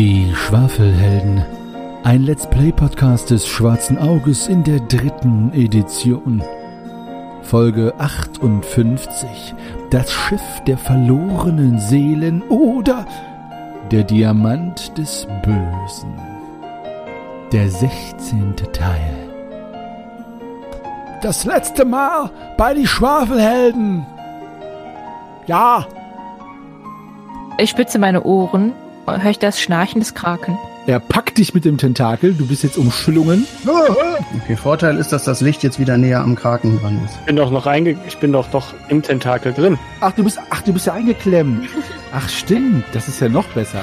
Die Schwafelhelden. Ein Let's Play Podcast des Schwarzen Auges in der dritten Edition. Folge 58. Das Schiff der verlorenen Seelen oder der Diamant des Bösen. Der 16. Teil. Das letzte Mal bei die Schwafelhelden. Ja, Ich spitze meine Ohren. Höre ich das Schnarchen des Kraken? er packt dich mit dem Tentakel. Du bist jetzt umschlungen. Okay, Vorteil ist, dass das Licht jetzt wieder näher am Kraken dran ist. Ich bin doch noch reinge... Ich bin doch doch im Tentakel drin. Ach, du bist, ach, du bist ja eingeklemmt. Ach, stimmt. Das ist ja noch besser.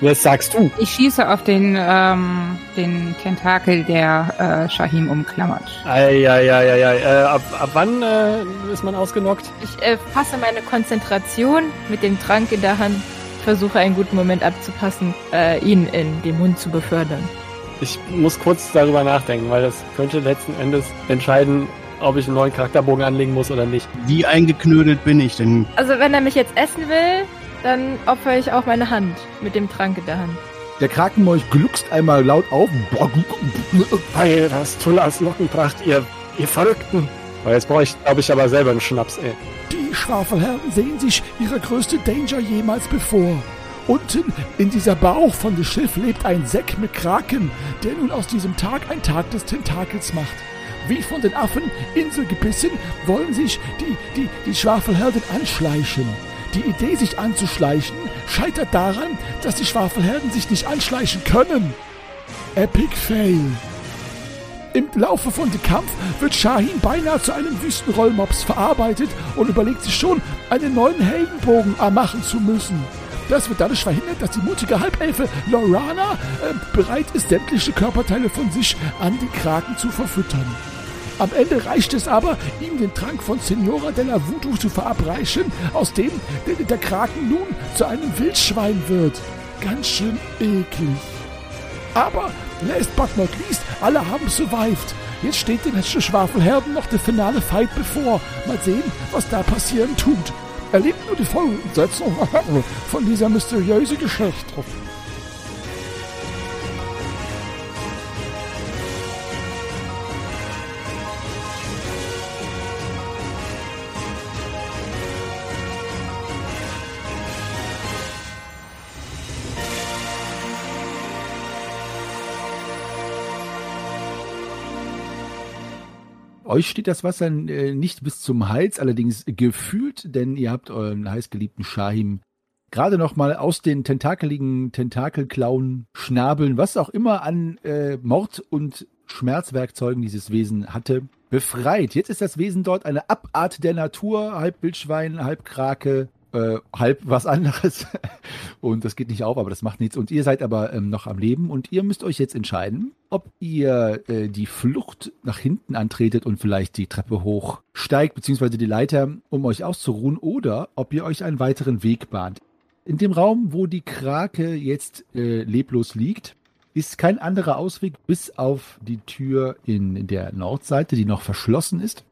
Was sagst du? Ich schieße auf den, ähm, den Tentakel, der äh, Shahim umklammert. Eieieiei. Äh, ab, ab wann äh, ist man ausgenockt? Ich äh, fasse meine Konzentration mit dem Trank in der Hand, versuche einen guten Moment abzupassen, äh, ihn in den Mund zu befördern. Ich muss kurz darüber nachdenken, weil das könnte letzten Endes entscheiden, ob ich einen neuen Charakterbogen anlegen muss oder nicht. Wie eingeknödelt bin ich denn? Also wenn er mich jetzt essen will, dann opfere ich auch meine Hand mit dem Trank in der Hand. Der Krakenmolch gluckst einmal laut auf. Weil das Tullas Lockenpracht, ihr, ihr Verrückten. Weil jetzt brauche ich, glaube ich, aber selber einen Schnaps, ey. Die Schwafelherren sehen sich ihre größte Danger jemals bevor. Unten in dieser Bauch von dem Schiff lebt ein Säck mit Kraken, der nun aus diesem Tag ein Tag des Tentakels macht. Wie von den Affen Inselgebissen wollen sich die, die, die Schwafelherden anschleichen. Die Idee, sich anzuschleichen, scheitert daran, dass die Schwafelherden sich nicht anschleichen können. Epic Fail. Im Laufe von dem Kampf wird Shahin beinahe zu einem Wüstenrollmops verarbeitet und überlegt sich schon, einen neuen Heldenbogen machen zu müssen. Das wird dadurch verhindert, dass die mutige Halbelfe Lorana äh, bereit ist, sämtliche Körperteile von sich an die Kraken zu verfüttern. Am Ende reicht es aber, ihm den Trank von Senora della Voodoo zu verabreichen, aus dem der, der Kraken nun zu einem Wildschwein wird. Ganz schön eklig. Aber last but not least, alle haben survived. Jetzt steht den Schwafelherden noch der finale Fight bevor. Mal sehen, was da passieren tut. Erlebt nur die Fortsetzung von dieser mysteriösen Geschichte. Euch steht das Wasser äh, nicht bis zum Hals, allerdings gefühlt, denn ihr habt euren heißgeliebten Shahim gerade noch mal aus den tentakeligen Tentakelklauen, Schnabeln, was auch immer an äh, Mord- und Schmerzwerkzeugen dieses Wesen hatte, befreit. Jetzt ist das Wesen dort eine Abart der Natur, halb Wildschwein, halb Krake, äh, halb was anderes. Und das geht nicht auf, aber das macht nichts. Und ihr seid aber ähm, noch am Leben und ihr müsst euch jetzt entscheiden, ob ihr äh, die Flucht nach hinten antretet und vielleicht die Treppe hochsteigt, beziehungsweise die Leiter, um euch auszuruhen, oder ob ihr euch einen weiteren Weg bahnt. In dem Raum, wo die Krake jetzt äh, leblos liegt, ist kein anderer Ausweg bis auf die Tür in der Nordseite, die noch verschlossen ist.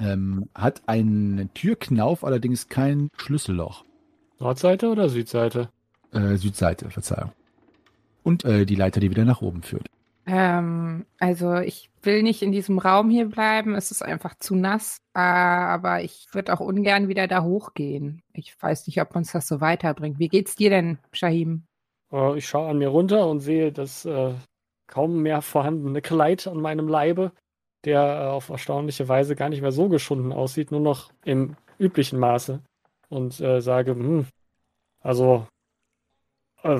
Ähm, hat einen Türknauf, allerdings kein Schlüsselloch. Nordseite oder Südseite? Äh, Südseite, Verzeihung. Und äh, die Leiter, die wieder nach oben führt. Ähm, also ich will nicht in diesem Raum hier bleiben, es ist einfach zu nass, äh, aber ich würde auch ungern wieder da hochgehen. Ich weiß nicht, ob uns das so weiterbringt. Wie geht's dir denn, Shahim? Äh, ich schaue an mir runter und sehe das äh, kaum mehr vorhandene Kleid an meinem Leibe, der äh, auf erstaunliche Weise gar nicht mehr so geschunden aussieht, nur noch im üblichen Maße. Und äh, sage, hm, also äh,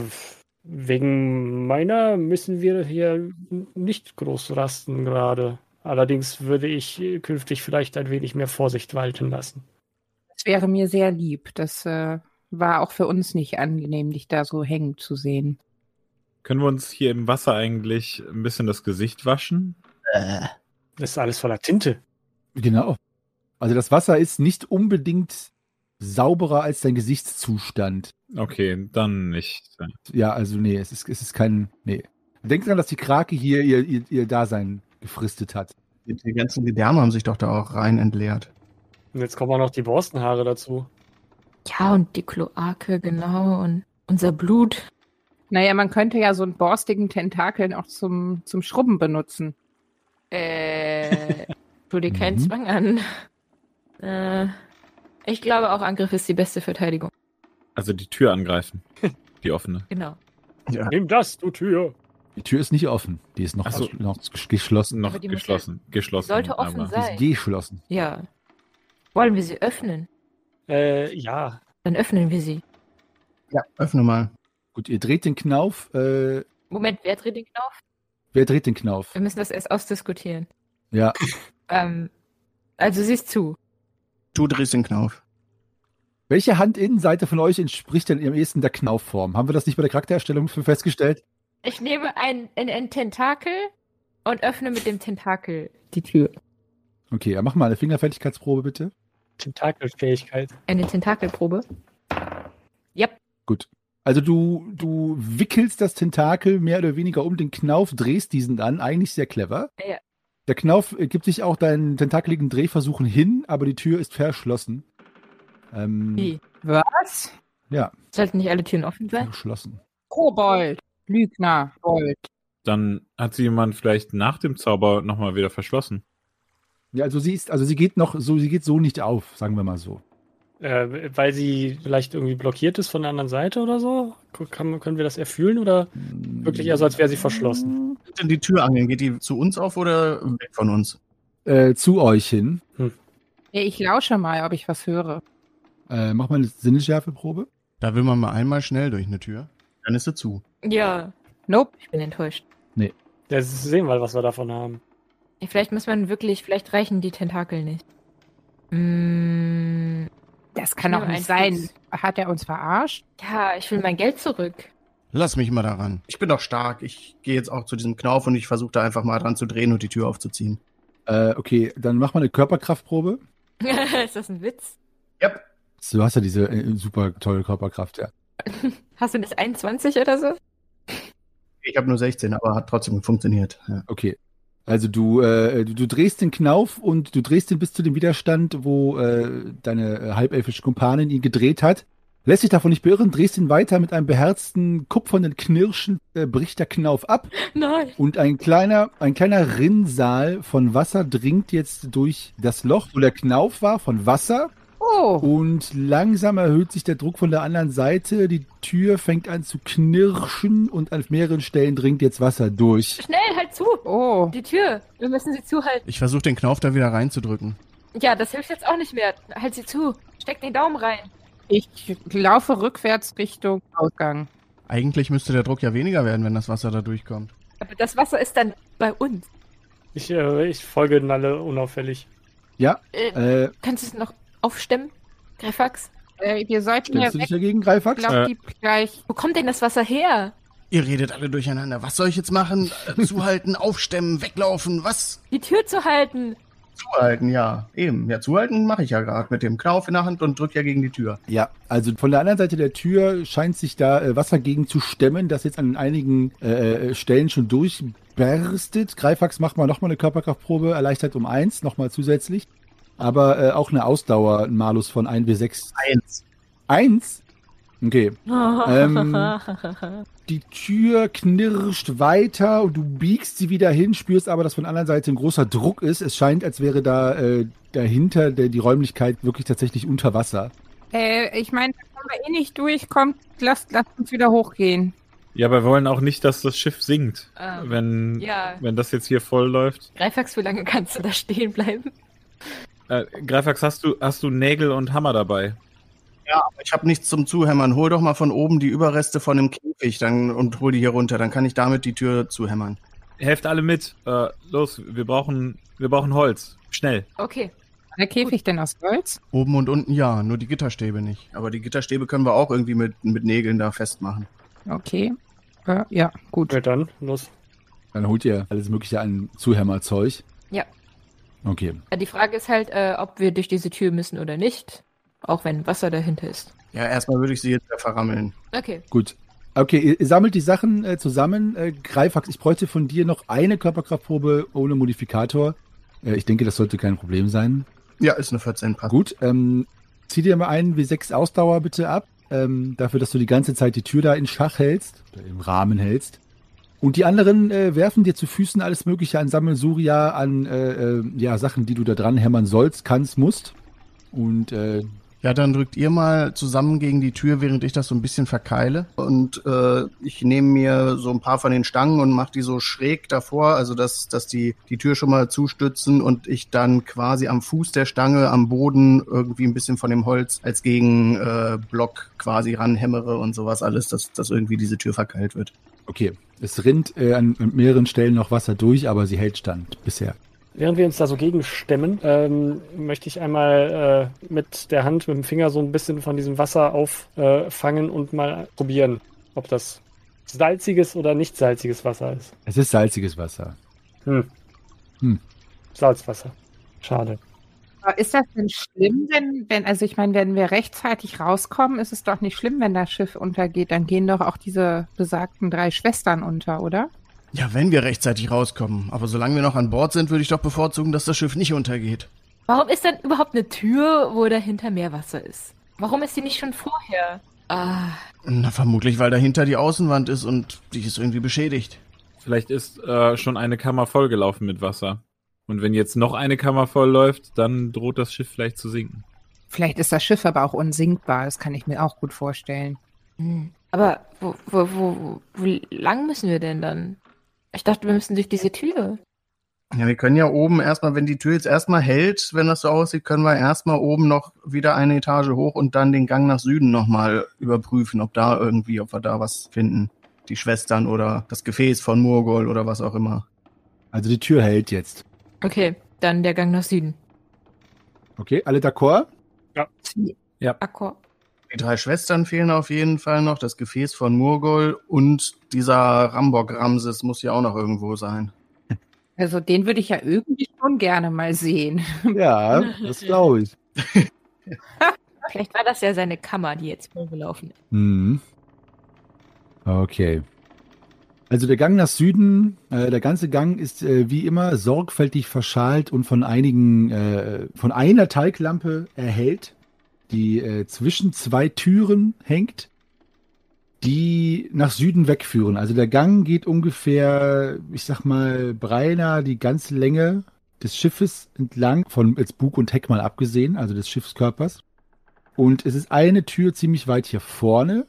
wegen meiner müssen wir hier nicht groß rasten gerade. Allerdings würde ich künftig vielleicht ein wenig mehr Vorsicht walten lassen. Das wäre mir sehr lieb. Das äh, war auch für uns nicht angenehm, dich da so hängen zu sehen. Können wir uns hier im Wasser eigentlich ein bisschen das Gesicht waschen? Äh, Das ist alles voller Tinte. Genau. Also das Wasser ist nicht unbedingt sauberer als dein Gesichtszustand. Okay, dann nicht. Ja, also nee, es ist, es ist kein. Nee. Denk dran, dass die Krake hier ihr, ihr, ihr Dasein gefristet hat. die, die ganzen Gedärme haben sich doch da auch rein entleert. Und jetzt kommen auch noch die Borstenhaare dazu. Ja, und die Kloake, genau, und unser Blut. Naja, man könnte ja so einen borstigen Tentakeln auch zum, zum Schrubben benutzen. Äh, tu dir keinen Mhm. Zwang an. Äh, ich glaube auch Angriff ist die beste Verteidigung. Also die Tür angreifen. Die offene. Genau. Ja. Nimm das, du Tür. Die Tür ist nicht offen. Die ist noch, so. noch geschlossen. Noch die muss geschlossen. geschlossen. sollte offen aber- Die ist sein. geschlossen. Ja. Wollen wir sie öffnen? Äh, ja. Dann öffnen wir sie. Ja, öffne mal. Gut, ihr dreht den Knauf. Äh, Moment, wer dreht den Knopf? wer dreht den Knauf? Wir müssen das erst ausdiskutieren. Ja, Ähm, also siehst zu. Du drehst den Knauf. welche Handinnenseite von euch entspricht denn am ehesten der Knaufform? Haben wir das nicht bei der Charaktererstellung für festgestellt? Ich nehme ein, ein, ein Tentakel und öffne mit dem Tentakel die Tür. Okay, ja, mach mal eine Fingerfertigkeitsprobe bitte. Tentakelfähigkeit. Eine Tentakelprobe. Yep. Also du, du wickelst das Tentakel mehr oder weniger um den Knauf, drehst diesen dann, eigentlich sehr clever. Ja. Der Knauf gibt sich auch deinen tentakeligen Drehversuchen hin, aber die Tür ist verschlossen. Ähm, Wie? Was? Ja, Sollten nicht alle Türen offen sein? verschlossen. Kobold. Lügner. Gold. Dann hat sie jemand vielleicht nach dem Zauber nochmal wieder verschlossen. Ja, also sie ist, also sie geht noch so, sie geht so nicht auf, sagen wir mal so. Äh, weil sie vielleicht irgendwie blockiert ist von der anderen Seite oder so? Kann, können wir das erfühlen oder wirklich eher so, als wäre sie verschlossen? Denn die Tür angeln, geht die zu uns auf oder weg von uns? Äh, zu euch hin. Ja, ich lausche mal, ob ich was höre. Äh, mach mal eine Sinneschärfeprobe. Da will man mal einmal schnell durch eine Tür. Dann ist sie zu. Ja. Nope. Ich bin enttäuscht. Ja, sehen wir, was wir davon haben. Vielleicht muss man wirklich, vielleicht reichen die Tentakel nicht. Mm, Das kann doch nicht sein. Fuß. Hat er uns verarscht? ja, ich will mein Geld zurück. Lass mich mal daran. Ich bin doch stark. Ich gehe jetzt auch zu diesem Knauf und ich versuche da einfach mal dran zu drehen und die Tür aufzuziehen. Äh, okay, dann mach mal eine Körperkraftprobe. ist das ein Witz? Yep. Du hast ja diese äh, super tolle Körperkraft, ja. Hast du nicht 21 oder so? Ich habe nur 16, aber hat trotzdem funktioniert. Ja. Okay. Also du, äh, du, du drehst den Knauf und du drehst ihn bis zu dem Widerstand, wo äh, deine äh, halbelfische Kumpanin ihn gedreht hat. Lässt sich davon nicht beirren, drehst ihn weiter mit einem beherzten, kupfernden Knirschen, äh, bricht der Knauf ab Nein. und ein kleiner, ein kleiner Rinnsal von Wasser dringt jetzt durch das Loch, wo der Knauf war, von Wasser Oh. und langsam erhöht sich der Druck von der anderen Seite. Die Tür fängt an zu knirschen und an mehreren Stellen dringt jetzt Wasser durch. Schnell, halt zu. Oh. Die Tür. Wir müssen sie zuhalten. Ich versuche den Knauf da wieder reinzudrücken. Ja, das hilft jetzt auch nicht mehr. Halt sie zu. Steck den Daumen rein. Ich laufe rückwärts Richtung Ausgang. Eigentlich müsste der Druck ja weniger werden, wenn das Wasser da durchkommt. Aber das Wasser ist dann bei uns. Ich, äh, ich folge Nalle unauffällig. Ja, Äh, äh, kannst du es noch aufstemmen? Greifax? Äh, wir sollten ja stellst du dich weg. dagegen, Ich Greifax? glaube, Äh. die gleich. Wo kommt denn das Wasser her? Ihr redet alle durcheinander. Was soll ich jetzt machen? Äh, Zuhalten, aufstemmen, weglaufen, was? Die Tür zu halten. Zuhalten, ja. Eben. Ja, zuhalten mache ich ja gerade mit dem Knauf in der Hand und drück ja gegen die Tür. Ja, also von der anderen Seite der Tür scheint sich da äh, Wasser gegen zu stemmen, das jetzt an einigen äh, äh, Stellen schon durchberstet. Greifax macht mal nochmal eine Körperkraftprobe, erleichtert um eins, nochmal zusätzlich. Aber äh, auch eine Ausdauer, ein Malus von 1W6. Eins. Eins? Okay. Ähm, Die Tür knirscht weiter und du biegst sie wieder hin, spürst aber, dass von der anderen Seite ein großer Druck ist. Es scheint, als wäre da äh, dahinter der, die Räumlichkeit wirklich tatsächlich unter Wasser. Äh, ich meine, da kommen wir eh nicht durch. Kommt, lasst, lasst uns wieder hochgehen. Ja, aber wir wollen auch nicht, dass das Schiff sinkt. Ähm, wenn, ja. wenn das jetzt hier voll läuft. Greifax, wie lange kannst du da stehen bleiben? Äh, Greifax, hast du, hast du Nägel und Hammer dabei? Ja, aber ich habe nichts zum Zuhämmern. Hol doch mal von oben die Überreste von dem Käfig dann, und hol die hier runter. Dann kann ich damit die Tür zuhämmern. Helft alle mit. Äh, los, wir brauchen, wir brauchen Holz. Schnell. Okay. Der Käfig denn aus Holz? Oben und unten ja, nur die Gitterstäbe nicht. Aber die Gitterstäbe können wir auch irgendwie mit, mit Nägeln da festmachen. Okay. Äh, ja, gut. Ja, dann, los. Dann holt ihr alles Mögliche an Zuhämmerzeug. Ja. Okay. Die Frage ist halt, äh, ob wir durch diese Tür müssen oder nicht. Auch wenn Wasser dahinter ist. Ja, erstmal würde ich sie jetzt verrammeln. Okay. Gut. Okay, ihr, ihr sammelt die Sachen äh, zusammen. Äh, Greifax, ich bräuchte von dir noch eine Körperkraftprobe ohne Modifikator. Äh, ich denke, das sollte kein Problem sein. Ja, ist eine 14 passt. Gut, ähm, zieh dir mal einen W6 Ausdauer bitte ab. ähm, dafür, dass du die ganze Zeit die Tür da in Schach hältst, oder im Rahmen hältst. Und die anderen äh, werfen dir zu Füßen alles Mögliche an Sammelsuria, an äh, äh, ja, Sachen, die du da dran hämmern sollst, kannst, musst. Und äh, Ja, dann drückt ihr mal zusammen gegen die Tür, während ich das so ein bisschen verkeile. Und äh, ich nehme mir so ein paar von den Stangen und mache die so schräg davor, also dass, dass die, die Tür schon mal zustützen und ich dann quasi am Fuß der Stange, am Boden irgendwie ein bisschen von dem Holz als Gegenblock äh, Block quasi ranhämmere und sowas alles, dass, dass irgendwie diese Tür verkeilt wird. Okay, es rinnt äh, an mehreren Stellen noch Wasser durch, aber sie hält stand bisher. Während wir uns da so gegenstemmen, ähm, möchte ich einmal äh, mit der Hand, mit dem Finger so ein bisschen von diesem Wasser auffangen äh, und mal probieren, ob das salziges oder nicht salziges Wasser ist. Es ist salziges Wasser. Hm. Hm. Salzwasser. Schade. Aber Ist das denn schlimm, wenn, wenn, also ich meine, wenn wir rechtzeitig rauskommen, ist es doch nicht schlimm, wenn das Schiff untergeht. Dann gehen doch auch diese besagten drei Schwestern unter, oder? Ja, wenn wir rechtzeitig rauskommen. Aber solange wir noch an Bord sind, würde ich doch bevorzugen, dass das Schiff nicht untergeht. Warum ist denn überhaupt eine Tür, wo dahinter Meerwasser ist? Warum ist die nicht schon vorher? Ah, Na, vermutlich, weil dahinter die Außenwand ist und die ist irgendwie beschädigt. Vielleicht ist äh, schon eine Kammer vollgelaufen mit Wasser. Und wenn jetzt noch eine Kammer voll läuft, dann droht das Schiff vielleicht zu sinken. Vielleicht ist das Schiff aber auch unsinkbar. Das kann ich mir auch gut vorstellen. hm. aber wo, wo, wo, wo, wo lang müssen wir denn dann? Ich dachte, wir müssen durch diese Tür. Ja, wir können ja oben erstmal, wenn die Tür jetzt erstmal hält, wenn das so aussieht, können wir erstmal oben noch wieder eine Etage hoch und dann den Gang nach Süden nochmal überprüfen, ob da irgendwie, ob wir da was finden. Die Schwestern oder das Gefäß von Murgol oder was auch immer. Also die Tür hält jetzt. Okay, dann der Gang nach Süden. Okay, alle d'accord? Akkord. Die drei Schwestern fehlen auf jeden Fall noch, das Gefäß von Murgol und dieser Rambok-Ramses muss ja auch noch irgendwo sein. Also den würde ich ja irgendwie schon gerne mal sehen. Ja, das glaube ich. Vielleicht war das ja seine Kammer, die jetzt vollgelaufen ist. Mhm. Okay. Also der Gang nach Süden, äh, der ganze Gang ist äh, wie immer sorgfältig verschalt und von einigen, äh, von einer Teiglampe erhellt, die äh, zwischen zwei Türen hängt, die nach Süden wegführen. Also der Gang geht ungefähr, ich sag mal, beinahe die ganze Länge des Schiffes entlang, von jetzt Bug und Heck mal abgesehen, also des Schiffskörpers. Und es ist eine Tür ziemlich weit hier vorne,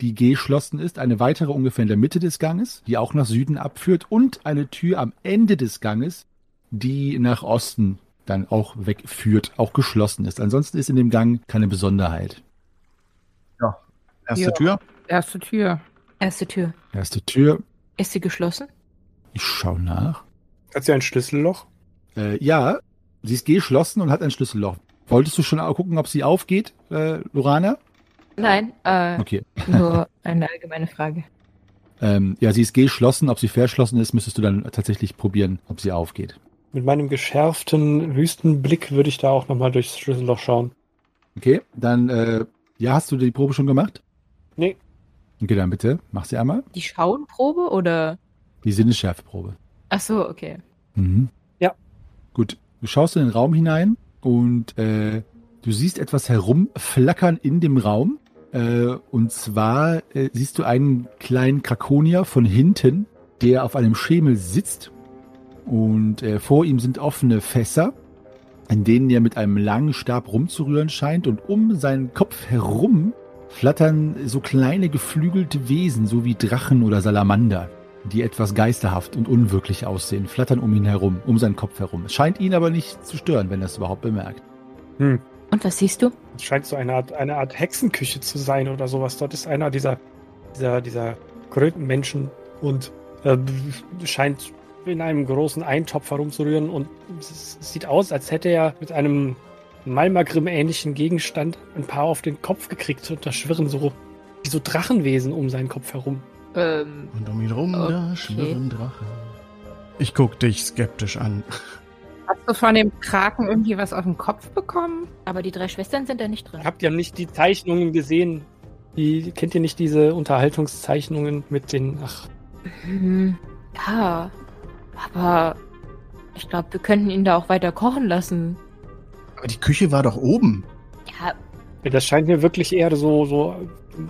die geschlossen ist, eine weitere ungefähr in der Mitte des Ganges, die auch nach Süden abführt und eine Tür am Ende des Ganges, die nach Osten dann auch wegführt, auch geschlossen ist. Ansonsten ist in dem Gang keine Besonderheit. Erste Ja. Tür. Erste Tür. Erste Tür. Erste Tür, Ist sie geschlossen? ich schau nach. Hat sie ein Schlüsselloch? Äh, ja, sie ist geschlossen und hat ein Schlüsselloch. Wolltest du schon gucken, ob sie aufgeht, äh, Lorana? Nein, äh, Okay. nur eine allgemeine Frage. Ähm, ja, sie ist geschlossen. Ob sie verschlossen ist, müsstest du dann tatsächlich probieren, ob sie aufgeht. Mit meinem geschärften Wüstenblick würde ich da auch nochmal durchs Schlüsselloch schauen. Okay, dann, äh, ja, hast du die Probe schon gemacht? Nee. Okay, dann bitte, mach sie einmal. Die Schauenprobe oder? Die Sinnesschärfeprobe. Ach so, okay. Mhm. Ja. Gut, du schaust in den Raum hinein und äh, du siehst etwas herumflackern in dem Raum. Äh, und zwar äh, siehst du einen kleinen Krakonier von hinten, der auf einem Schemel sitzt. Und äh, vor ihm sind offene Fässer, in denen er mit einem langen Stab rumzurühren scheint. Und um seinen Kopf herum flattern so kleine geflügelte Wesen, so wie Drachen oder Salamander die etwas geisterhaft und unwirklich aussehen, flattern um ihn herum, um seinen Kopf herum. Es scheint ihn aber nicht zu stören, wenn er es überhaupt bemerkt. Hm. Und was siehst du? Es scheint so eine Art, eine Art Hexenküche zu sein oder sowas. Dort ist einer dieser, dieser, dieser Krötenmenschen und äh, scheint in einem großen Eintopf herumzurühren und es sieht aus, als hätte er mit einem Malmagrim-ähnlichen Gegenstand ein paar auf den Kopf gekriegt und da schwirren so wie so Drachenwesen um seinen Kopf herum. Ähm, Und um ihn rum, da Okay. schwirren Drachen. Ich guck dich skeptisch an. Hast du von dem Kraken irgendwie was auf den Kopf bekommen? aber die drei Schwestern sind da nicht drin. Habt ihr nicht die Zeichnungen gesehen? Die, kennt ihr nicht diese Unterhaltungszeichnungen mit den, ach, Hm, ja, aber ich glaube, wir könnten ihn da auch weiter kochen lassen. Aber die Küche war doch oben. Ja, Das scheint mir wirklich eher so, so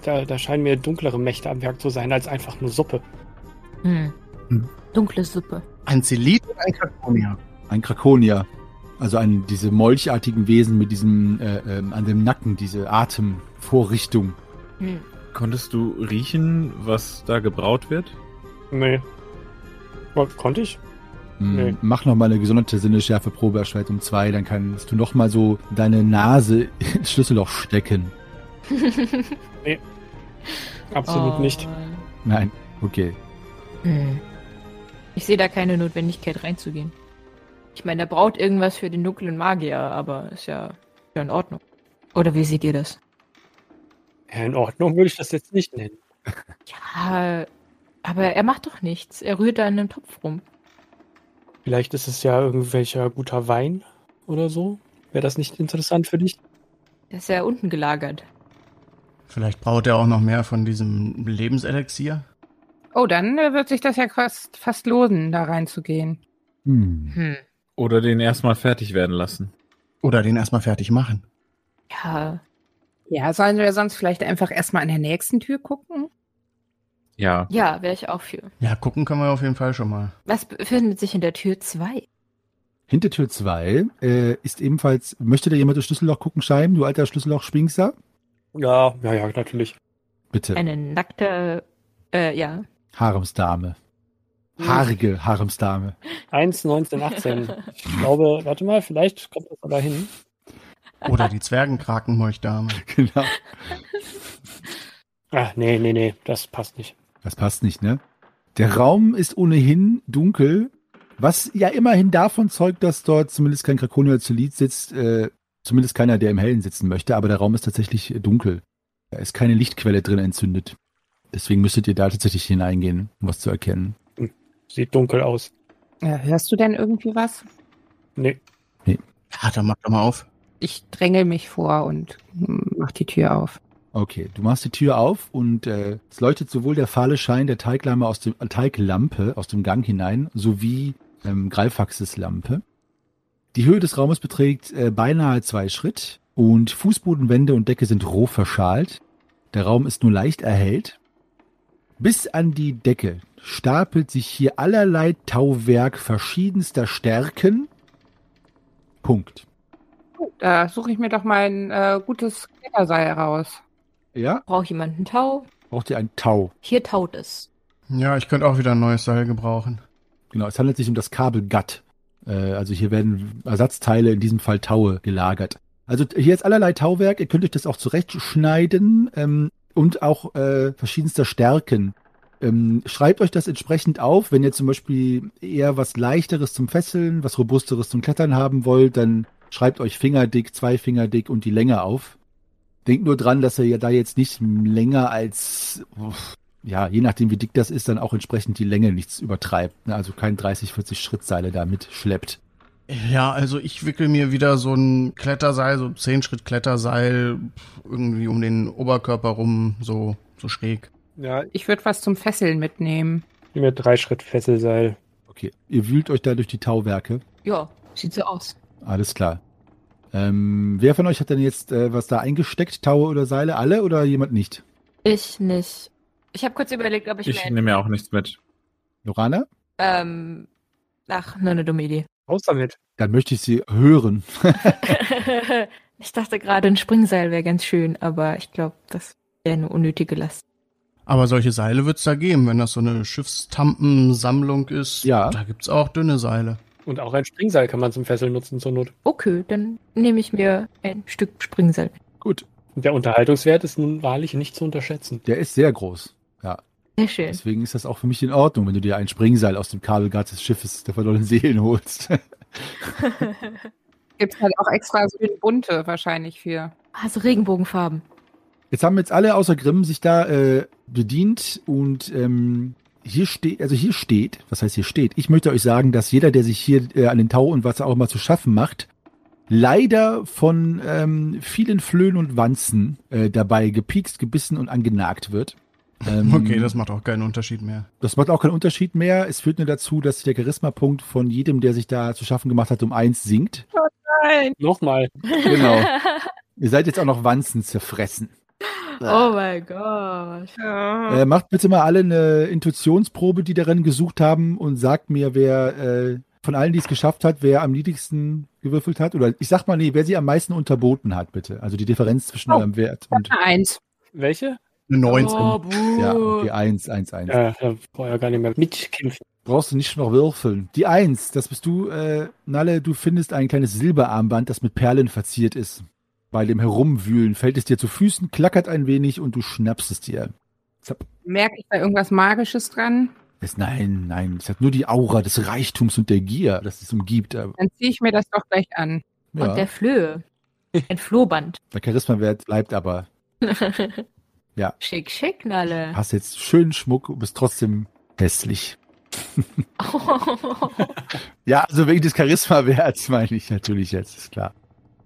da, da scheinen mir dunklere Mächte am Werk zu sein, als einfach nur Suppe. Hm. Hm. Dunkle Suppe. Ein Zelit und ein Kakonier. Ein Krakonier. Also ein, diese molchartigen Wesen mit diesem, äh, ähm, an dem Nacken, diese Atemvorrichtung. Hm. Konntest du riechen, was da gebraut wird? Nee. Konnte ich? Hm, Nee. Mach noch mal eine gesonderte Sinnesschärfe-Probe erschwert um zwei, dann kannst du noch mal so deine Nase ins Schlüsselloch stecken. Absolut Oh. nicht. Nein, okay. Hm. Ich sehe da keine Notwendigkeit reinzugehen. Ich meine, er braut irgendwas für den dunklen Magier, aber ist ja, ja in Ordnung. Oder wie seht ihr das? Ja, in Ordnung würde ich das jetzt nicht nennen. Ja, aber er macht doch nichts. Er rührt da in einem Topf rum. Vielleicht ist es ja irgendwelcher guter Wein oder so. Wäre das nicht interessant für dich? Der ist ja unten gelagert. Vielleicht braucht er auch noch mehr von diesem Lebenselixier. Oh, dann äh, wird sich das ja fast, fast lohnen, da reinzugehen. Hm. Hm. Oder den erstmal fertig werden lassen? Oder den erstmal fertig machen. Ja, Ja, sollen wir sonst vielleicht einfach erstmal an der nächsten Tür gucken? Ja. ja, wäre ich auch für. Ja, gucken können wir auf jeden Fall schon mal. Was befindet sich in der Tür 2? Hinter Tür 2 äh, ist ebenfalls, möchte da jemand das Schlüsselloch gucken, Scheim, du alter Schlüsselloch-Schwingser? Ja, ja, ja, natürlich. Bitte. Eine nackte, äh, ja. Haremsdame. Haarige Haremsdame. 1, 19, 18. Ich glaube, warte mal, vielleicht kommt das aber hin. Oder die Zwergenkrakenmolchdame. genau. Ah, nee, nee, nee, das passt nicht. Das passt nicht, ne? Der Raum ist ohnehin dunkel, was ja immerhin davon zeugt, dass dort zumindest kein Krakonier Zelit sitzt, äh, zumindest keiner, der im Hellen sitzen möchte, aber der Raum ist tatsächlich dunkel. Da ist keine Lichtquelle drin entzündet. Deswegen müsstet ihr da tatsächlich hineingehen, um was zu erkennen. Sieht dunkel aus. Ja, hörst du denn irgendwie was? Nee. Ja, dann mach doch mal auf. Ich drängel mich vor und hm, mach die Tür auf. Okay, du machst die Tür auf und äh, es leuchtet sowohl der fahle Schein der Teiglampe aus dem, äh, Teiglampe aus dem Gang hinein, sowie ähm, Greifaxes Lampe. Die Höhe des Raumes beträgt äh, beinahe zwei Schritt und Fußbodenwände und Decke sind roh verschalt. Der Raum ist nur leicht erhellt. Bis an die Decke stapelt sich hier allerlei Tauwerk verschiedenster Stärken. Punkt. Da suche ich mir doch mal ein äh, gutes Kletterseil raus. Ja, Braucht jemand einen Tau? braucht ihr ein Tau. Hier taut es. Ja, ich könnte auch wieder ein neues Seil gebrauchen. Genau, es handelt sich um das Kabel GATT. Äh, also hier werden Ersatzteile, in diesem Fall Taue, gelagert. Also hier ist allerlei Tauwerk, ihr könnt euch das auch zurechtschneiden ähm, und auch äh, verschiedenster Stärken. Ähm, schreibt euch das entsprechend auf, wenn ihr zum Beispiel eher was leichteres zum Fesseln, was robusteres zum Klettern haben wollt, dann schreibt euch fingerdick, zwei Finger dick und die Länge auf. Denkt nur dran, dass ihr ja da jetzt nicht länger als, ja, je nachdem wie dick das ist, dann auch entsprechend die Länge nichts übertreibt. Ne? Also kein 30, 40 Schrittseile da mitschleppt. Ja, also ich wickel mir wieder so ein Kletterseil, so 10 Schritt Kletterseil, irgendwie um den Oberkörper rum, so, so schräg. Ja, Ich würde was zum Fesseln mitnehmen. ich nehme mir drei Schritt Fesselseil. Okay, ihr wühlt euch da durch die Tauwerke. Ja, sieht so aus. Alles klar. Ähm, wer von euch hat denn jetzt äh, was da eingesteckt? Taue oder Seile? Alle oder jemand nicht? Ich nicht. Ich habe kurz überlegt, ob ich, Ich mir... nehme ja auch nichts mit. Lorana? Ähm, ach, nur eine dumme Idee. Raus damit. Dann möchte ich sie hören. ich dachte gerade, ein Springseil wäre ganz schön, aber ich glaube, das wäre eine unnötige Last. Aber solche Seile wird's da geben, wenn das so eine Schiffstampensammlung ist. Ja. Da gibt's auch dünne Seile. Und auch ein Springseil kann man zum Fesseln nutzen zur Not. Okay, dann nehme ich mir ein Stück Springseil. Gut, Und der Unterhaltungswert ist nun wahrlich nicht zu unterschätzen. der ist sehr groß. Ja, Sehr schön. deswegen ist das auch für mich in Ordnung, wenn du dir ein Springseil aus dem Kabelgard des Schiffes der verlorenen Seelen holst. Gibt's halt auch extra so eine bunte wahrscheinlich für. Also Regenbogenfarben. Jetzt haben jetzt alle außer Grimm sich da äh, bedient und ähm, hier steht, also hier steht, was heißt hier steht? Ich möchte euch sagen, dass jeder, der sich hier äh, an den Tau und was auch immer zu schaffen macht, leider von ähm, vielen Flöhen und Wanzen äh, dabei gepiekst, gebissen und angenagt wird. Ähm, Okay, das macht auch keinen Unterschied mehr. das macht auch keinen Unterschied mehr. Es führt nur dazu, dass der Charisma-Punkt von jedem, der sich da zu schaffen gemacht hat, um eins sinkt. Nein. Nochmal. Genau. Ihr seid jetzt auch noch Wanzen zerfressen. Oh mein Gott. Ja. Äh, macht bitte mal alle eine Intuitionsprobe, die darin gesucht haben und sagt mir, wer äh, von allen, die es geschafft hat, wer am niedrigsten gewürfelt hat. Oder ich sag mal, nee, wer sie am meisten unterboten hat, bitte. Also die Differenz zwischen Oh. eurem Wert und Eins. Welche? Eine 19. Oh, ja, okay, 1, 1, 1. Ja, da brauche ich ja gar nicht mehr mitkämpfen. Brauchst du nicht noch würfeln. Die 1, das bist du, äh, Nalle, du findest ein kleines Silberarmband, das mit Perlen verziert ist. Bei dem Herumwühlen fällt es dir zu Füßen, klackert ein wenig und du schnappst es dir. Zapp. Merke ich da irgendwas Magisches dran? Es, nein, nein, es hat nur die Aura des Reichtums und der Gier, das es umgibt. Aber, Dann ziehe ich mir das doch gleich an. ja, Und der Flöhe. Ein Flohband. der Charisma-Wert bleibt aber. Ja. Schick, schick, Nalle. Hast jetzt schönen Schmuck und bist trotzdem hässlich. Ja, also wegen des Charisma-Werts meine ich natürlich jetzt, ist klar.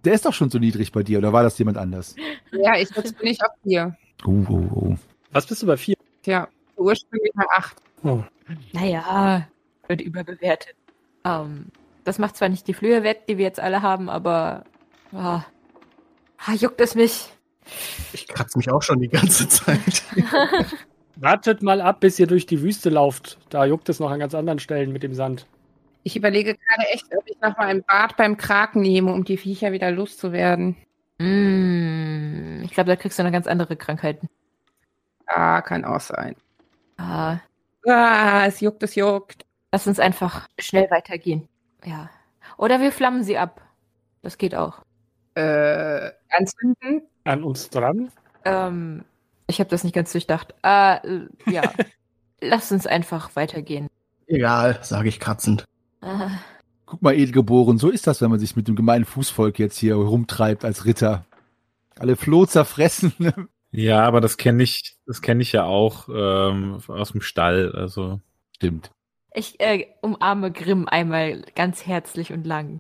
Der ist doch schon so niedrig bei dir, oder war das jemand anders? Ja, ich jetzt bin ich auf vier. Oh, oh, oh. Was bist du bei vier? Tja, ursprünglich mal acht. Oh. naja, wird überbewertet. Ähm, das macht zwar nicht die Flöhe wett, die wir jetzt alle haben, aber ah, juckt es mich. Ich kratze mich auch schon die ganze Zeit. Wartet mal ab, bis ihr durch die Wüste lauft. Da juckt es noch an ganz anderen Stellen mit dem Sand. Ich überlege gerade echt, ob ich noch mal ein Bad beim Kraken nehme, um die Viecher wieder loszuwerden. Mm, ich glaube, da kriegst du noch ganz andere Krankheiten. Ah, kann auch sein. Ah, Ah, es juckt, es juckt. lass uns einfach schnell weitergehen. Ja. Oder wir flammen sie ab. Das geht auch. Äh, anzünden? An uns dran? Ähm, ich habe das nicht ganz durchdacht. Äh, ja. Lass uns einfach weitergehen. Egal, sage ich kratzend. Äh, Guck mal, Edelgeboren, so ist das, wenn man sich mit dem gemeinen Fußvolk jetzt hier rumtreibt als Ritter. Alle Floh zerfressen. Ja, aber das kenne ich, das kenne ich ja auch ähm, aus dem Stall. Also Stimmt. ich äh, umarme Grimm einmal ganz herzlich und lang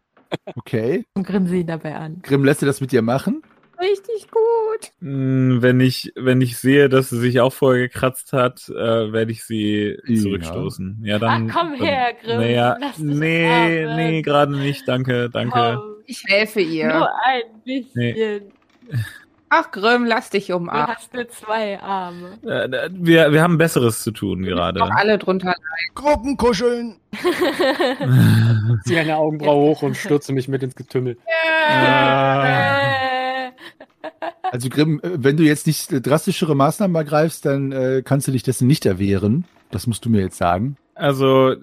Okay. und grinse ihn dabei an. Grimm, lässt dir das mit dir machen? Richtig gut. mh, wenn ich, wenn ich sehe, dass sie sich auch vorher gekratzt hat, äh, werde ich sie Ja. zurückstoßen. Ja, dann. Ah, komm dann, her, Grimm, Naja, nee, umarmen. nee, gerade nicht. Danke, danke. Komm, Ich helfe ihr. Nur ein bisschen. Ach, Grimm, lass dich Du umarmen. hast nur zwei Arme. Äh, wir, wir haben Besseres zu tun gerade. Doch alle drunter. Gruppenkuscheln. Ziehe eine Augenbraue hoch und stürze mich mit ins Getümmel. Ah. Also Grimm, äh, wenn du jetzt nicht äh, drastischere Maßnahmen ergreifst, dann äh, kannst du dich dessen nicht erwehren. Das musst du mir jetzt sagen. Also, äh,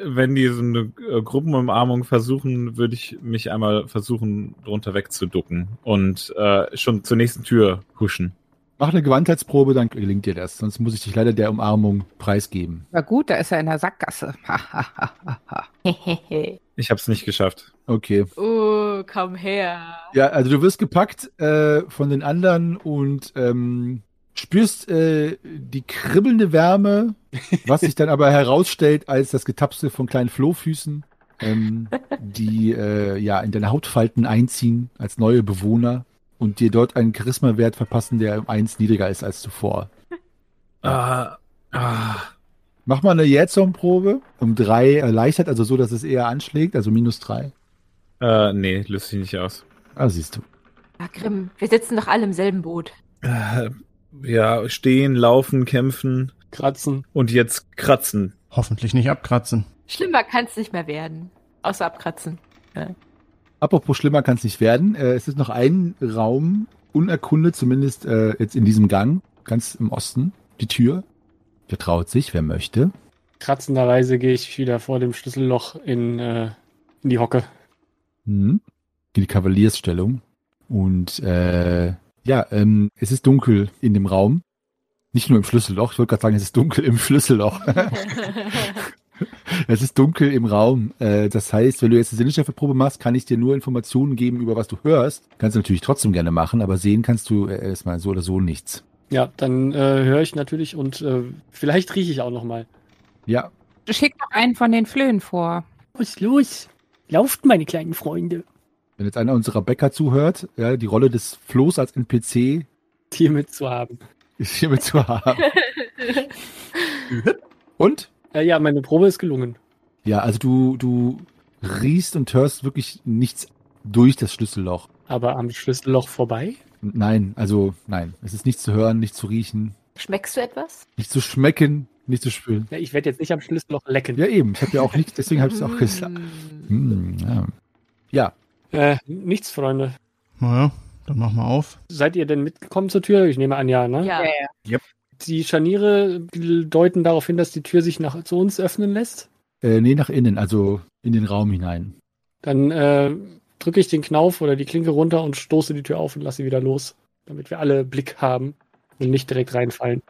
wenn die so eine Gruppenumarmung versuchen, würde ich mich einmal versuchen, drunter wegzuducken und äh, schon zur nächsten Tür huschen. Mach eine Gewandheitsprobe, dann gelingt dir das. Sonst muss ich dich leider der Umarmung preisgeben. War gut, da ist er in der Sackgasse. Ich habe es nicht geschafft. Okay. oh, komm her. Ja, also du wirst gepackt äh, von den anderen und ähm, spürst äh, die kribbelnde Wärme, was sich dann aber herausstellt als das Getapsel von kleinen Flohfüßen, ähm, die äh, ja in deine Hautfalten einziehen als neue Bewohner und dir dort einen Charisma-Wert verpassen, der um eins niedriger ist als zuvor. Ah, ah. Mach mal eine Jetson-Probe um drei erleichtert, also so, dass es eher anschlägt, also minus drei. Äh, nee, löst sich nicht aus. Ah, siehst du. Ah, Grimm, wir sitzen doch alle im selben Boot. Äh, ja, stehen, laufen, kämpfen Kratzen. und jetzt kratzen. Hoffentlich nicht abkratzen. Schlimmer kann es nicht mehr werden. Außer abkratzen. Apropos schlimmer kann es nicht werden. Äh, es ist noch ein Raum unerkundet, zumindest äh, jetzt in diesem Gang, ganz im Osten, die Tür. Wer traut sich, wer möchte. Kratzenderweise gehe ich wieder vor dem Schlüsselloch in, äh, in die Hocke. Mhm. In die Kavaliersstellung. Und äh, ja, ähm, es ist dunkel in dem Raum. Nicht nur im Schlüsselloch, ich wollte gerade sagen, es ist dunkel im Schlüsselloch. es ist dunkel im Raum. Äh, das heißt, wenn du jetzt eine Sinneschärfeprobe machst, kann ich dir nur Informationen geben über was du hörst. Kannst du natürlich trotzdem gerne machen, aber sehen kannst du äh, erstmal so oder so nichts. Ja, dann äh, höre ich natürlich und äh, vielleicht rieche ich auch noch mal. Ja, Schick doch einen von den Flöhen vor. Was los? Lauft, meine kleinen Freunde. wenn jetzt einer unserer Bäcker zuhört, ja, die Rolle des Flohs als NPC Hier mitzuhaben. ist hiermit zu haben. Und? Äh, ja, meine Probe ist gelungen. Ja, also du, du riechst und hörst wirklich nichts durch das Schlüsselloch. Aber am Schlüsselloch vorbei? Nein, also nein. Es ist nicht zu hören, nicht zu riechen, Schmeckst du etwas? nicht zu schmecken, nicht zu spüren. Ja, ich werde jetzt nicht am Schlüsselloch lecken. Ja, eben. Ich habe ja auch nicht, deswegen habe ich es auch gesagt. Mm. Hm, ja. ja, Äh, nichts, Freunde. Naja, dann mach mal auf. Seid ihr denn mitgekommen zur Tür? Ich nehme an, ja, ne? Ja. Die Scharniere deuten darauf hin, dass die Tür sich nach zu uns öffnen lässt. äh, nee, nach innen, also in den Raum hinein. Dann äh, drücke ich den Knauf oder die Klinke runter und stoße die Tür auf und lasse sie wieder los, damit wir alle Blick haben und nicht direkt reinfallen.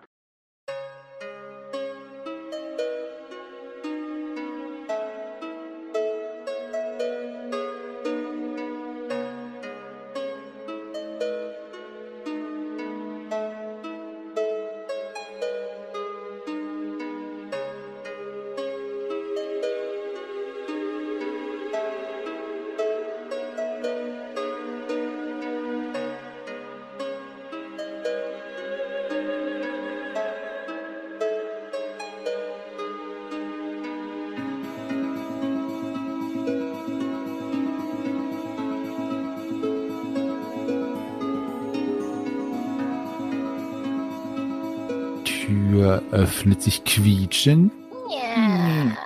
Öffnet sich quietschen.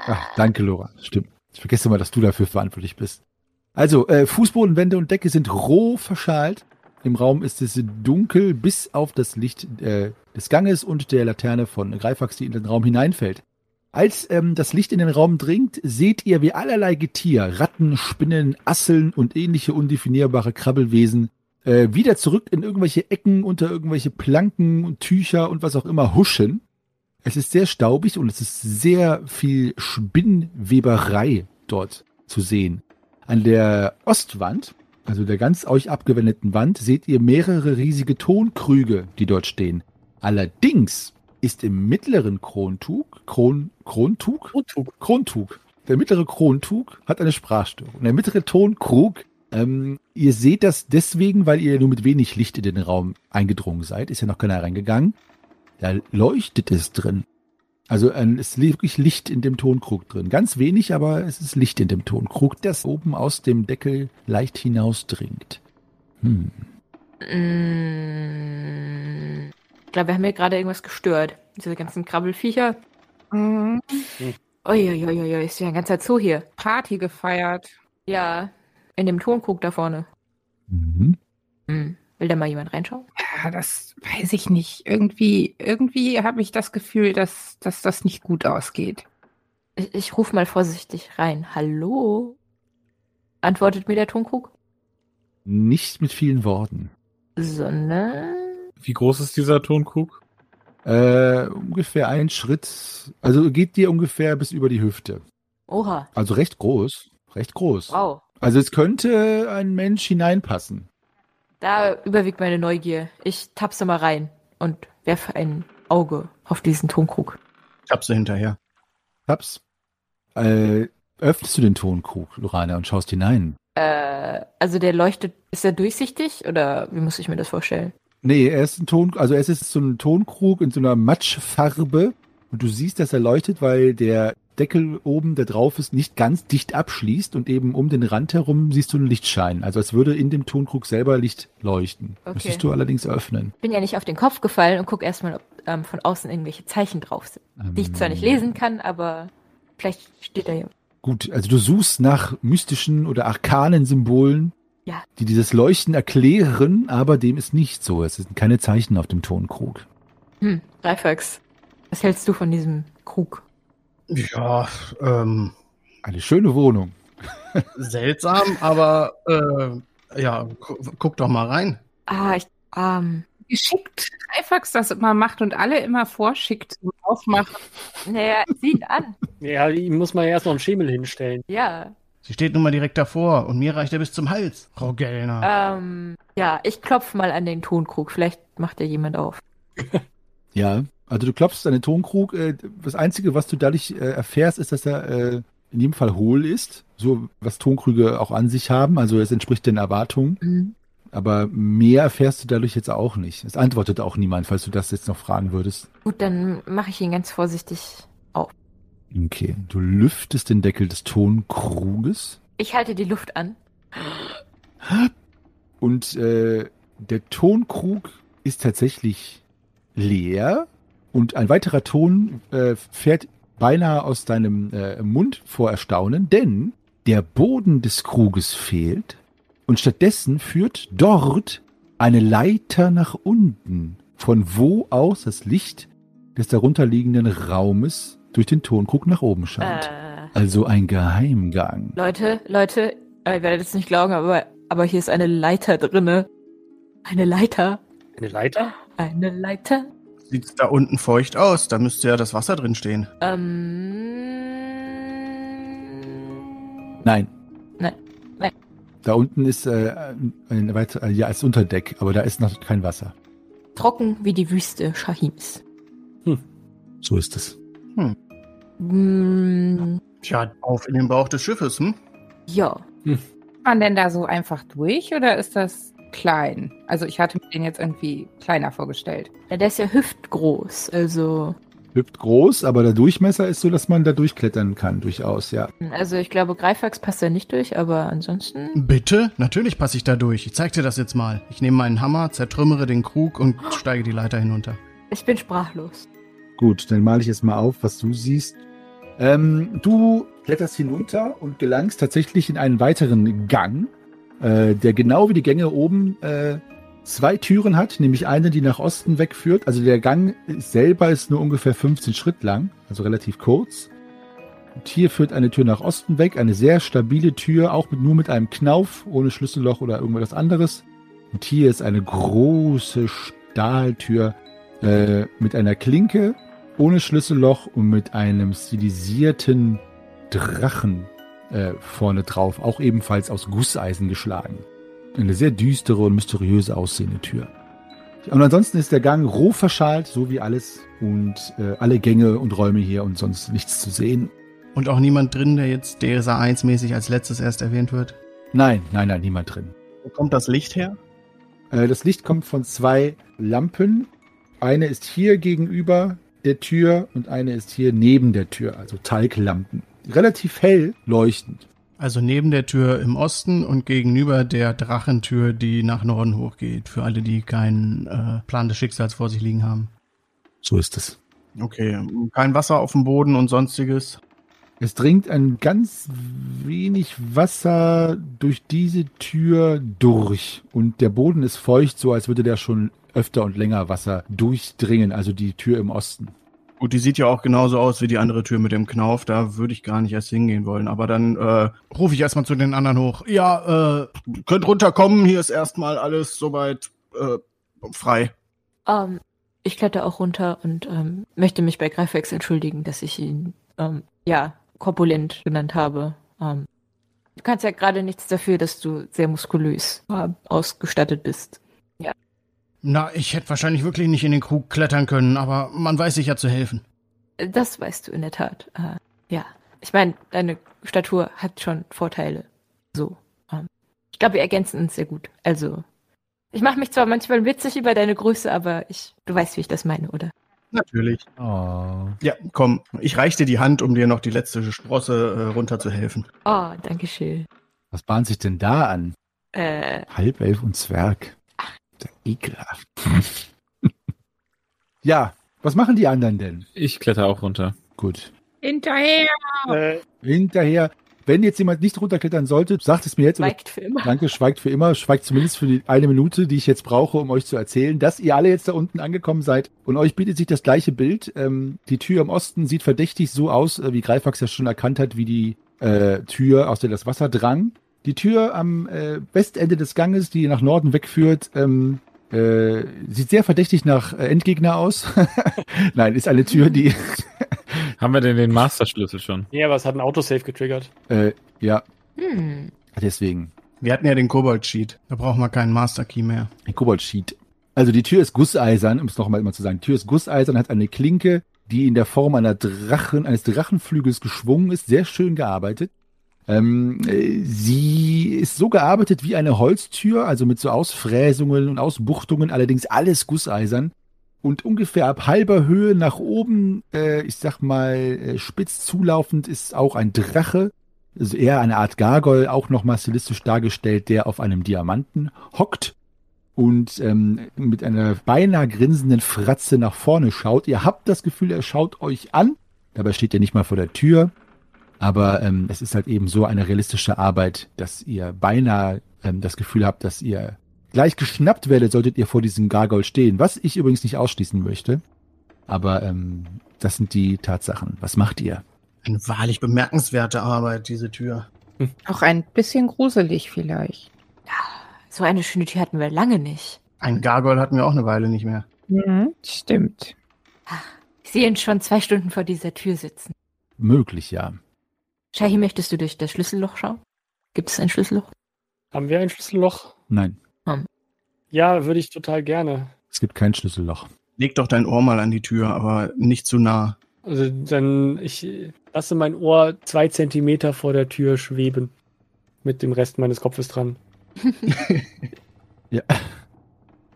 Ach, danke, Laura. Stimmt. Ich vergesse immer, dass du dafür verantwortlich bist. Also, äh, Fußboden, Wände und Decke sind roh verschalt. Im Raum ist es dunkel, bis auf das Licht äh, des Ganges und der Laterne von Greifax, die in den Raum hineinfällt. Als ähm, das Licht in den Raum dringt, seht ihr, wie allerlei Getier, Ratten, Spinnen, Asseln und ähnliche undefinierbare Krabbelwesen äh, wieder zurück in irgendwelche Ecken unter irgendwelche Planken und Tücher und was auch immer huschen. Es ist sehr staubig und es ist sehr viel Spinnweberei dort zu sehen. An der Ostwand, also der ganz euch abgewendeten Wand, seht ihr mehrere riesige Tonkrüge, die dort stehen. Allerdings ist im mittleren Krontug, Kron, Krontug? Untug. Krontug. Der mittlere Krontug hat eine Sprachstörung. Der mittlere Tonkrug, ähm, ihr seht das deswegen, weil ihr nur mit wenig Licht in den Raum eingedrungen seid. Ist ja noch keiner reingegangen. Da leuchtet es drin. Also ähm, es ist wirklich Licht in dem Tonkrug drin. Ganz wenig, aber es ist Licht in dem Tonkrug, das oben aus dem Deckel leicht hinausdringt. Hm. Mm. Ich glaube, wir haben hier gerade irgendwas gestört. Diese ganzen Krabbelfiecher. Mhm. Uiuiuiui, ist ja ein ganzer Zoo hier. Party gefeiert. Ja, in dem Tonkrug da vorne. Mhm. Hm. Will da mal jemand reinschauen? Ja, das weiß ich nicht. Irgendwie, irgendwie habe ich das Gefühl, dass, dass das nicht gut ausgeht. Ich, ich rufe mal vorsichtig rein. Hallo? Antwortet mir der Tonkrug? Nicht mit vielen Worten. Sondern. Wie groß ist dieser Tonkrug? Äh, ungefähr ein Schritt, also geht dir ungefähr bis über die Hüfte. Oha. Also recht groß. Recht groß. Wow. Also es könnte ein Mensch hineinpassen. Da überwiegt meine Neugier. Ich tapse mal rein und werfe ein Auge auf diesen Tonkrug. Sie hinterher. Taps. Äh, öffnest du den Tonkrug, Lorana, und schaust hinein? Äh, also der leuchtet, ist er durchsichtig oder wie muss ich mir das vorstellen? Nee, er ist ein Ton, also es ist so ein Tonkrug in so einer Matschfarbe und du siehst, dass er leuchtet, weil der Deckel oben, der drauf ist, nicht ganz dicht abschließt und eben um den Rand herum siehst du einen Lichtschein. Also als würde in dem Tonkrug selber Licht leuchten. Okay. Müsstest du allerdings öffnen. Bin ja nicht auf den Kopf gefallen und guck erstmal, ob ähm, von außen irgendwelche Zeichen drauf sind. Die ich zwar nicht lesen kann, aber vielleicht steht da ja. Gut, also du suchst nach mystischen oder arkanen Symbolen, Ja. die dieses Leuchten erklären, aber dem ist nicht so. Es sind keine Zeichen auf dem Tonkrug. Hm, Greifax, was hältst du von diesem Krug? Ja, ähm, Eine schöne Wohnung. seltsam, aber äh, ja, gu guck doch mal rein. Ah, ich, ähm, Geschickt Greifax das immer macht und alle immer vorschickt zum Aufmachen. naja, sieh ihn an. Ja, ihm muss man ja erst noch einen Schemel hinstellen. Ja, Sie steht nun mal direkt davor und mir reicht er bis zum Hals, Frau Gellner. ähm, ja, ich klopf mal an den Tonkrug. Vielleicht macht ja jemand auf. Ja, also du klopfst an den Tonkrug. Äh, das Einzige, was du dadurch äh, erfährst, ist, dass er äh, in jedem Fall hohl ist. So, was Tonkrüge auch an sich haben. Also es entspricht den Erwartungen. Mhm. Aber mehr erfährst du dadurch jetzt auch nicht. Es antwortet auch niemand, falls du das jetzt noch fragen würdest. Gut, dann mache ich ihn ganz vorsichtig auf. Okay, du lüftest den Deckel des Tonkruges. Ich halte die Luft an. Und äh, der Tonkrug ist tatsächlich leer und ein weiterer Ton äh, fährt beinahe aus deinem äh, Mund vor Erstaunen, denn der Boden des Kruges fehlt und stattdessen führt dort eine Leiter nach unten, von wo aus das Licht des darunterliegenden Raumes durch den Tonkrug nach oben scheint. Äh, Also ein Geheimgang. Leute, Leute, ihr werdet es nicht glauben, aber, aber hier ist eine Leiter drinne. Eine Leiter. Eine Leiter? Eine Leiter. Sieht's da unten feucht aus? Da müsste ja das Wasser drin stehen. Ähm. Nein. Nein. Nein. Da unten ist äh, ein weiter, ja, ist Unterdeck, aber da ist noch kein Wasser. Trocken wie die Wüste Shahims. So ist es. Mm, Tja, auf in den Bauch des Schiffes, hm? ja. Kann man denn da so einfach durch oder ist das klein? Also ich hatte mir den jetzt irgendwie kleiner vorgestellt. ja. Der ist ja hüftgroß, also. Hüpft groß, aber der Durchmesser ist so, dass man da durchklettern kann, durchaus, ja. Also ich glaube, Greifax passt da nicht durch, aber ansonsten. Bitte? Natürlich passe ich da durch. Ich zeig dir das jetzt mal. Ich nehme meinen Hammer, zertrümmere den Krug und steige die Leiter hinunter. Ich bin sprachlos. Gut, dann male ich jetzt mal auf, was du siehst. Ähm, du kletterst hinunter und gelangst tatsächlich in einen weiteren Gang, äh, der genau wie die Gänge oben äh, zwei Türen hat, nämlich eine, die nach Osten wegführt. Also der Gang selber ist nur ungefähr 15 Schritt lang, also relativ kurz. Und hier führt eine Tür nach Osten weg, eine sehr stabile Tür, auch mit, nur mit einem Knauf, ohne Schlüsselloch oder irgendwas anderes. Und hier ist eine große Stahltür äh, mit einer Klinke, ohne Schlüsselloch und mit einem stilisierten Drachen äh, vorne drauf, auch ebenfalls aus Gusseisen geschlagen. Eine sehr düstere und mysteriöse aussehende Tür. Und ansonsten ist der Gang roh verschalt, so wie alles. Und äh, alle Gänge und Räume hier und sonst nichts zu sehen. Und auch niemand drin, der jetzt DSA 1-mäßig als letztes erst erwähnt wird. Nein, nein, nein, niemand drin. Wo kommt das Licht her? Äh, das Licht kommt von zwei Lampen. Eine ist hier gegenüber der Tür und eine ist hier neben der Tür, also Talglampen. Relativ hell leuchtend. Also neben der Tür im Osten und gegenüber der Drachentür, die nach Norden hochgeht. Für alle, die keinen äh, Plan des Schicksals vor sich liegen haben. So ist es. Okay, kein Wasser auf dem Boden und sonstiges. Es dringt ein ganz wenig Wasser durch diese Tür durch und der Boden ist feucht, so als würde der schon öfter und länger Wasser durchdringen, also die Tür im Osten. Gut, die sieht ja auch genauso aus wie die andere Tür mit dem Knauf. Da würde ich gar nicht erst hingehen wollen. Aber dann äh, rufe ich erstmal zu den anderen hoch. Ja, äh, könnt runterkommen. Hier ist erstmal alles soweit äh, frei. Ähm, ich kletter auch runter und ähm, möchte mich bei Greifax entschuldigen, dass ich ihn, ähm, ja, korpulent genannt habe. Ähm, du kannst ja gerade nichts dafür, dass du sehr muskulös äh, ausgestattet bist. Na, ich hätte wahrscheinlich wirklich nicht in den Krug klettern können, aber man weiß sich ja zu helfen. Das weißt du in der Tat. Äh, ja. Ich meine, deine Statur hat schon Vorteile. So. Ähm, ich glaube, wir ergänzen uns sehr gut. Also, ich mache mich zwar manchmal witzig über deine Größe, aber ich, du weißt, wie ich das meine, oder? Natürlich. Oh. Ja, komm, ich reich dir die Hand, um dir noch die letzte Sprosse äh, runterzuhelfen. Oh, danke schön. Was bahnt sich denn da an? Äh, Halbelf und Zwerg. Ekelhaft. ja, was machen die anderen denn? Ich kletter auch runter. Gut. Hinterher! Äh, Hinterher, wenn jetzt jemand nicht runterklettern sollte, sagt es mir jetzt. schweigt für immer. Danke, schweigt für immer, schweigt zumindest für die eine Minute, die ich jetzt brauche, um euch zu erzählen, dass ihr alle jetzt da unten angekommen seid. Und euch bietet sich das gleiche Bild. Ähm, die Tür im Osten sieht verdächtig so aus, äh, wie Greifax ja schon erkannt hat, wie die äh, Tür, aus der das Wasser drang. Die Tür am äh, Westende des Ganges, die nach Norden wegführt, ähm, äh, sieht sehr verdächtig nach äh, Endgegner aus. Nein, ist eine Tür, die Haben wir denn den Masterschlüssel schon? nee, aber es hat ein Autosave getriggert. äh, ja, Hm. deswegen. Wir hatten ja den Kobold-Sheet. Da brauchen wir keinen Master Key mehr. Ein Kobold-Sheet. Also die Tür ist gusseisern, um es nochmal immer zu sagen. Die Tür ist gusseisern, hat eine Klinke, die in der Form einer Drachen, eines Drachenflügels geschwungen ist. Sehr schön gearbeitet. Ähm, äh, sie ist so gearbeitet wie eine Holztür, also mit so Ausfräsungen und Ausbuchtungen, allerdings alles gusseisern. Und ungefähr ab halber Höhe nach oben, äh, ich sag mal, äh, spitz zulaufend, ist auch ein Drache, also eher eine Art Gargoyle, auch nochmal stilistisch dargestellt, der auf einem Diamanten hockt und ähm, mit einer beinahe grinsenden Fratze nach vorne schaut. Ihr habt das Gefühl, er schaut euch an. Dabei steht er nicht mal vor der Tür. Aber ähm, es ist halt eben so eine realistische Arbeit, dass ihr beinahe ähm, das Gefühl habt, dass ihr gleich geschnappt werdet, solltet ihr vor diesem Gargoyle stehen. Was ich übrigens nicht ausschließen möchte. Aber ähm, das sind die Tatsachen. Was macht ihr? Eine wahrlich bemerkenswerte Arbeit, diese Tür. Auch ein bisschen gruselig vielleicht. So eine schöne Tür hatten wir lange nicht. Ein Gargoyle hatten wir auch eine Weile nicht mehr. Mhm, stimmt. Ich sehe ihn schon zwei Stunden vor dieser Tür sitzen. Möglich, ja. Shahi, möchtest du durch das Schlüsselloch schauen? Gibt es ein Schlüsselloch? Haben wir ein Schlüsselloch? Nein, Ja, würde ich total gerne. es gibt kein Schlüsselloch. Leg doch dein Ohr mal an die Tür, aber nicht zu nah. Also dann, ich lasse mein Ohr zwei Zentimeter vor der Tür schweben. Mit dem Rest meines Kopfes dran. Ja.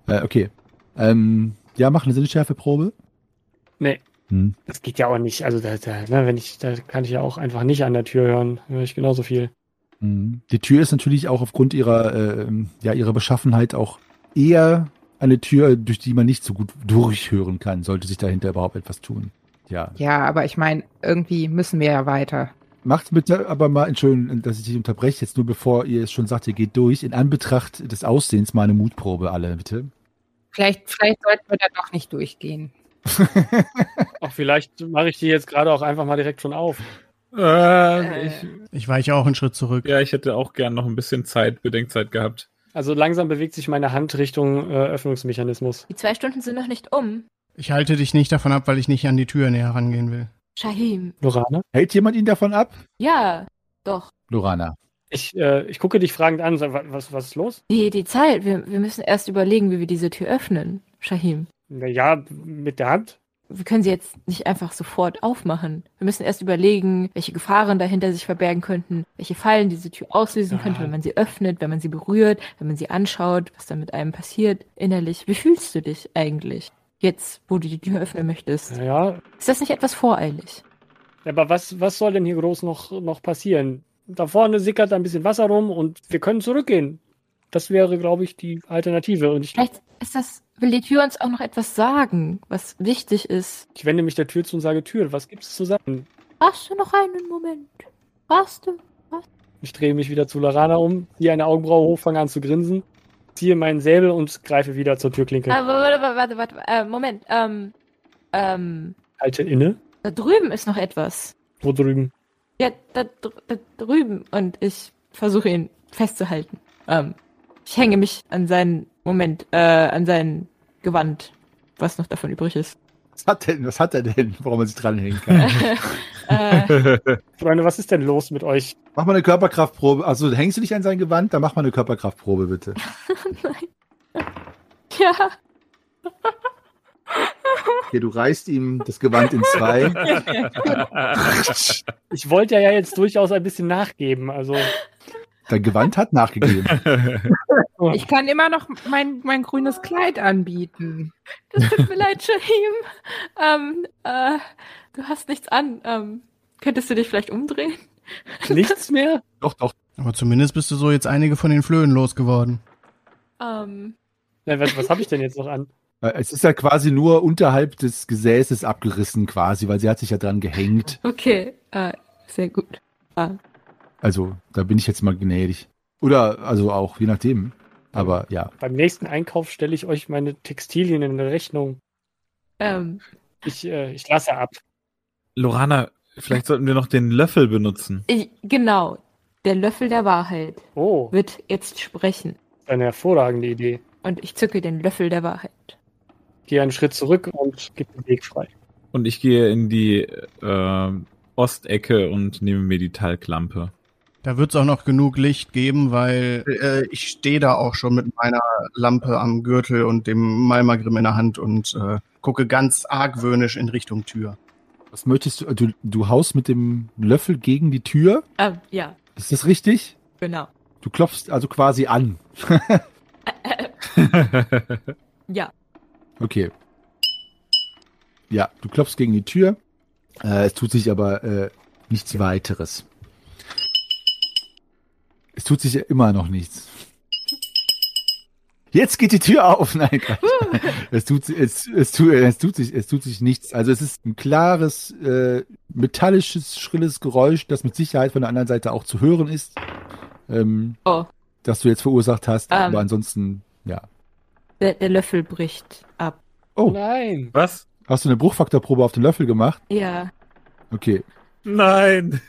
Äh, okay. Ähm, ja, mach eine Sinnesschärfeprobe. Nee, Hm. das geht ja auch nicht. Also da, da, ne, wenn ich, da kann ich ja auch einfach nicht an der Tür hören. Höre ich genauso viel. Mhm. Die Tür ist natürlich auch aufgrund ihrer, äh, ja, ihrer Beschaffenheit auch eher eine Tür, durch die man nicht so gut durchhören kann, sollte sich dahinter überhaupt etwas tun. Ja. Ja, aber ich meine, irgendwie müssen wir ja weiter. Macht bitte aber mal, Entschuldigung, dass ich dich unterbreche, jetzt nur bevor ihr es schon sagt, ihr geht durch, in Anbetracht des Aussehens mal eine Mutprobe alle, bitte. Vielleicht, vielleicht sollten wir da doch nicht durchgehen. Auch vielleicht mache ich die jetzt gerade auch einfach mal direkt schon auf. Äh, ich, Ich weiche auch einen Schritt zurück. ja, ich hätte auch gern noch ein bisschen Zeit, Bedenkzeit gehabt. Also langsam bewegt sich meine Hand Richtung äh, Öffnungsmechanismus. Die zwei Stunden sind noch nicht um. Ich halte dich nicht davon ab, weil ich nicht an die Tür näher rangehen will. Shahim. Lorana? Hält jemand ihn davon ab? Ja, doch. Lorana. Ich, äh, ich gucke dich fragend an. Was, was ist los? Die, die Zeit. Wir, wir müssen erst überlegen, wie wir diese Tür öffnen. Shahim. Naja, mit der Hand. Wir können sie jetzt nicht einfach sofort aufmachen. Wir müssen erst überlegen, welche Gefahren dahinter sich verbergen könnten, welche Fallen diese Tür auslösen Ja. könnte, wenn man sie öffnet, wenn man sie berührt, wenn man sie anschaut, was dann mit einem passiert innerlich. Wie fühlst du dich eigentlich? Jetzt, wo du die Tür öffnen möchtest. Naja, Ist das nicht etwas voreilig? aber was, was soll denn hier groß noch, noch passieren? Da vorne sickert ein bisschen Wasser rum und wir können zurückgehen. Das wäre, glaube ich, die Alternative. Und ich, Vielleicht ist das, will die Tür uns auch noch etwas sagen, was wichtig ist. ich wende mich der Tür zu und sage, Tür, was gibt es zu sagen? Hast du noch einen Moment? Hast du? Ich drehe mich wieder zu Lorana um, ziehe eine Augenbraue hoch, fange an zu grinsen, ziehe meinen Säbel und greife wieder zur Türklinke. Ah, warte, warte, warte, warte, äh, Moment. Ähm, ähm, Halte inne. da drüben ist noch etwas. Wo drüben? Ja, da, da drüben. Und ich versuche ihn festzuhalten. Ähm, ich hänge mich an seinen, Moment, äh, an sein Gewand, was noch davon übrig ist. Was hat, denn, was hat er denn, woran man sich dranhängen kann? äh, Freunde, was ist denn los mit euch? mach mal eine Körperkraftprobe. Also hängst du dich an sein Gewand? Dann mach mal eine Körperkraftprobe, bitte. ja, Okay, du reißt ihm das Gewand in zwei. Ich wollte ja jetzt durchaus ein bisschen nachgeben. Also, Dein Gewand hat nachgegeben. Ich kann immer noch mein, mein grünes Kleid anbieten. das tut mir leid, Shahim. Ähm, äh, du hast nichts an. Ähm, könntest du dich vielleicht umdrehen? nichts mehr? Doch, doch. Aber zumindest bist du so jetzt einige von den Flöhen losgeworden. Ähm, Nein, was, was habe ich denn jetzt noch an? Äh, Es ist ja quasi nur unterhalb des Gesäßes abgerissen, quasi, weil sie hat sich ja dran gehängt. okay, äh, sehr gut. Äh, Also, da bin ich jetzt mal gnädig. Oder, also auch, je nachdem. Aber ja. Beim nächsten Einkauf stelle ich euch meine Textilien in Rechnung. ähm, Ich, äh, ich lasse ab. Lorana, vielleicht sollten wir noch den Löffel benutzen. ich, genau. Der Löffel der Wahrheit Oh, wird jetzt sprechen. eine hervorragende Idee. Und ich zücke den Löffel der Wahrheit. Gehe einen Schritt zurück und gebe den Weg frei. Und ich gehe in die äh, Ostecke und nehme mir die Talglampe. Da wird es auch noch genug Licht geben, weil äh, ich stehe da auch schon mit meiner Lampe am Gürtel und dem Malmagrim in der Hand und äh, gucke ganz argwöhnisch in Richtung Tür. Was möchtest du? Du, du haust mit dem Löffel gegen die Tür? Ähm, ja, Ist das richtig? genau. Du klopfst also quasi an. Ja. Okay. Ja, du klopfst gegen die Tür. Äh, es tut sich aber äh, nichts weiteres. Es tut sich ja immer noch nichts. Jetzt geht die Tür auf. Nein, es tut, es, es, tut, es, tut sich, es tut sich nichts. Also es ist ein klares, äh, metallisches, schrilles Geräusch, das mit Sicherheit von der anderen Seite auch zu hören ist. Ähm, Oh. Das du jetzt verursacht hast. Ähm. Aber ansonsten, ja. Der, der Löffel bricht ab. Oh, Nein. Was? hast du eine Bruchfaktorprobe auf den Löffel gemacht? Ja. Okay. Nein.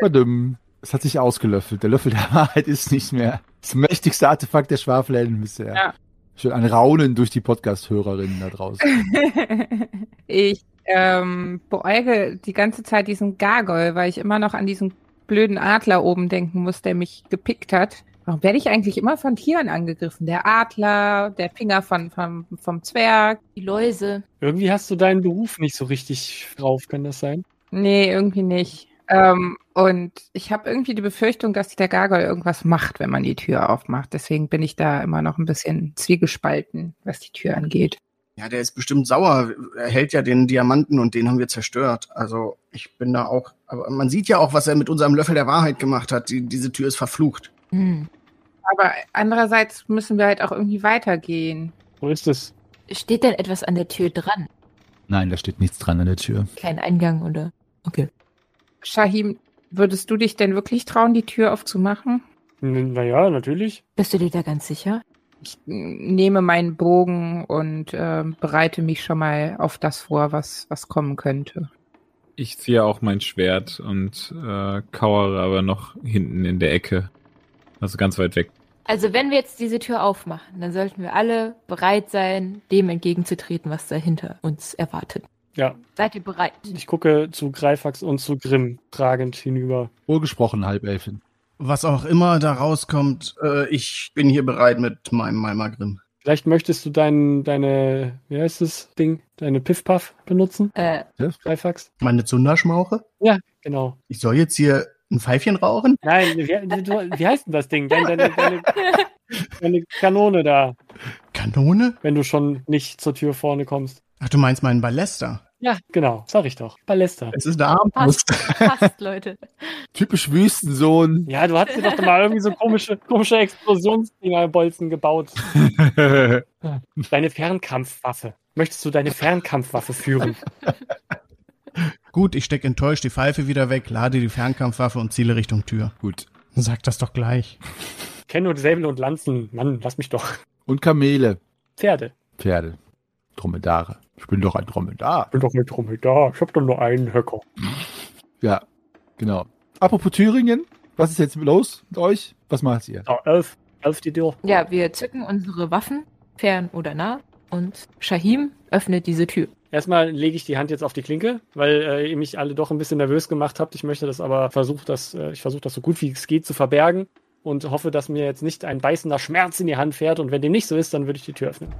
Badum. Es hat sich ausgelöffelt. Der Löffel der Wahrheit ist nicht mehr das mächtigste Artefakt der Schwafelhelden bisher. Ja. Schon ein Raunen durch die Podcast-Hörerinnen da draußen. ich ähm, beäuge die ganze Zeit diesen Gargoyle, weil ich immer noch an diesen blöden Adler oben denken muss, der mich gepickt hat. Warum werde ich eigentlich immer von Tieren angegriffen? Der Adler, der Finger von, vom, vom Zwerg. Die Läuse. Irgendwie hast du deinen Beruf nicht so richtig drauf, kann das sein? Nee, irgendwie nicht. Ähm, und ich habe irgendwie die Befürchtung, dass der Gargoyle irgendwas macht, wenn man die Tür aufmacht. Deswegen bin ich da immer noch ein bisschen zwiegespalten, was die Tür angeht. Ja, der ist bestimmt sauer. Er hält ja den Diamanten und den haben wir zerstört. Also ich bin da auch. Aber man sieht ja auch, was er mit unserem Löffel der Wahrheit gemacht hat. Die, diese Tür ist verflucht. Hm. Aber andererseits müssen wir halt auch irgendwie weitergehen. So ist es. Steht denn etwas an der Tür dran? Nein, da steht nichts dran an der Tür. Kein Eingang oder? Okay. Shahim, würdest du dich denn wirklich trauen, die Tür aufzumachen? Naja, natürlich. Bist du dir da ganz sicher? Ich nehme meinen Bogen und ähm, bereite mich schon mal auf das vor, was, was kommen könnte. Ich ziehe auch mein Schwert und äh, kauere aber noch hinten in der Ecke. Also ganz weit weg. Also wenn wir jetzt diese Tür aufmachen, dann sollten wir alle bereit sein, dem entgegenzutreten, was dahinter uns erwartet. Ja, Seid ihr bereit? ich gucke zu Greifax und zu Grimm fragend hinüber. Wohlgesprochen, Halbelfin. Was auch immer da rauskommt, äh, ich bin hier bereit mit meinem Malmagrim. Vielleicht möchtest du dein, deine, wie heißt das Ding, deine Piff-Puff benutzen, Äh, Greifax? Meine Zunderschmauche? Ja, genau. Ich soll jetzt hier ein Pfeifchen rauchen? Nein, wie, wie, wie heißt denn das Ding? Deine, deine, deine, deine Kanone da, Kanone? wenn du schon nicht zur Tür vorne kommst. Ach, du meinst meinen Ballester? Ja, genau, sag ich doch. Ballester. Es ist eine Armbrust. passt, Leute. Typisch Wüstensohn. Ja, du hast dir doch mal irgendwie so komische, komische Explosionsdinger-Bolzen gebaut. Deine Fernkampfwaffe. Möchtest du deine Fernkampfwaffe führen? Gut, ich steck enttäuscht die Pfeife wieder weg, lade die Fernkampfwaffe und ziele Richtung Tür. Gut. Sag das doch gleich. Kenn nur Säbel und Lanzen. Mann, lass mich doch. Und Kamele. Pferde. Pferde. Dromedare. Ich bin doch ein Dromedar. Ich bin doch mit Dromedar. Ich hab doch nur einen Höcker. Ja, genau. Apropos Thüringen, was ist jetzt los mit euch? Was macht ihr? So, elf. Elf die Tür. Ja, wir zücken unsere Waffen, fern oder nah, und Shahim öffnet diese Tür. Erstmal lege ich die Hand jetzt auf die Klinke, weil äh, ihr mich alle doch ein bisschen nervös gemacht habt. Ich möchte das aber versuche das, äh, ich versuche das so gut wie es geht zu verbergen und hoffe, dass mir jetzt nicht ein beißender Schmerz in die Hand fährt. Und wenn dem nicht so ist, dann würde ich die Tür öffnen.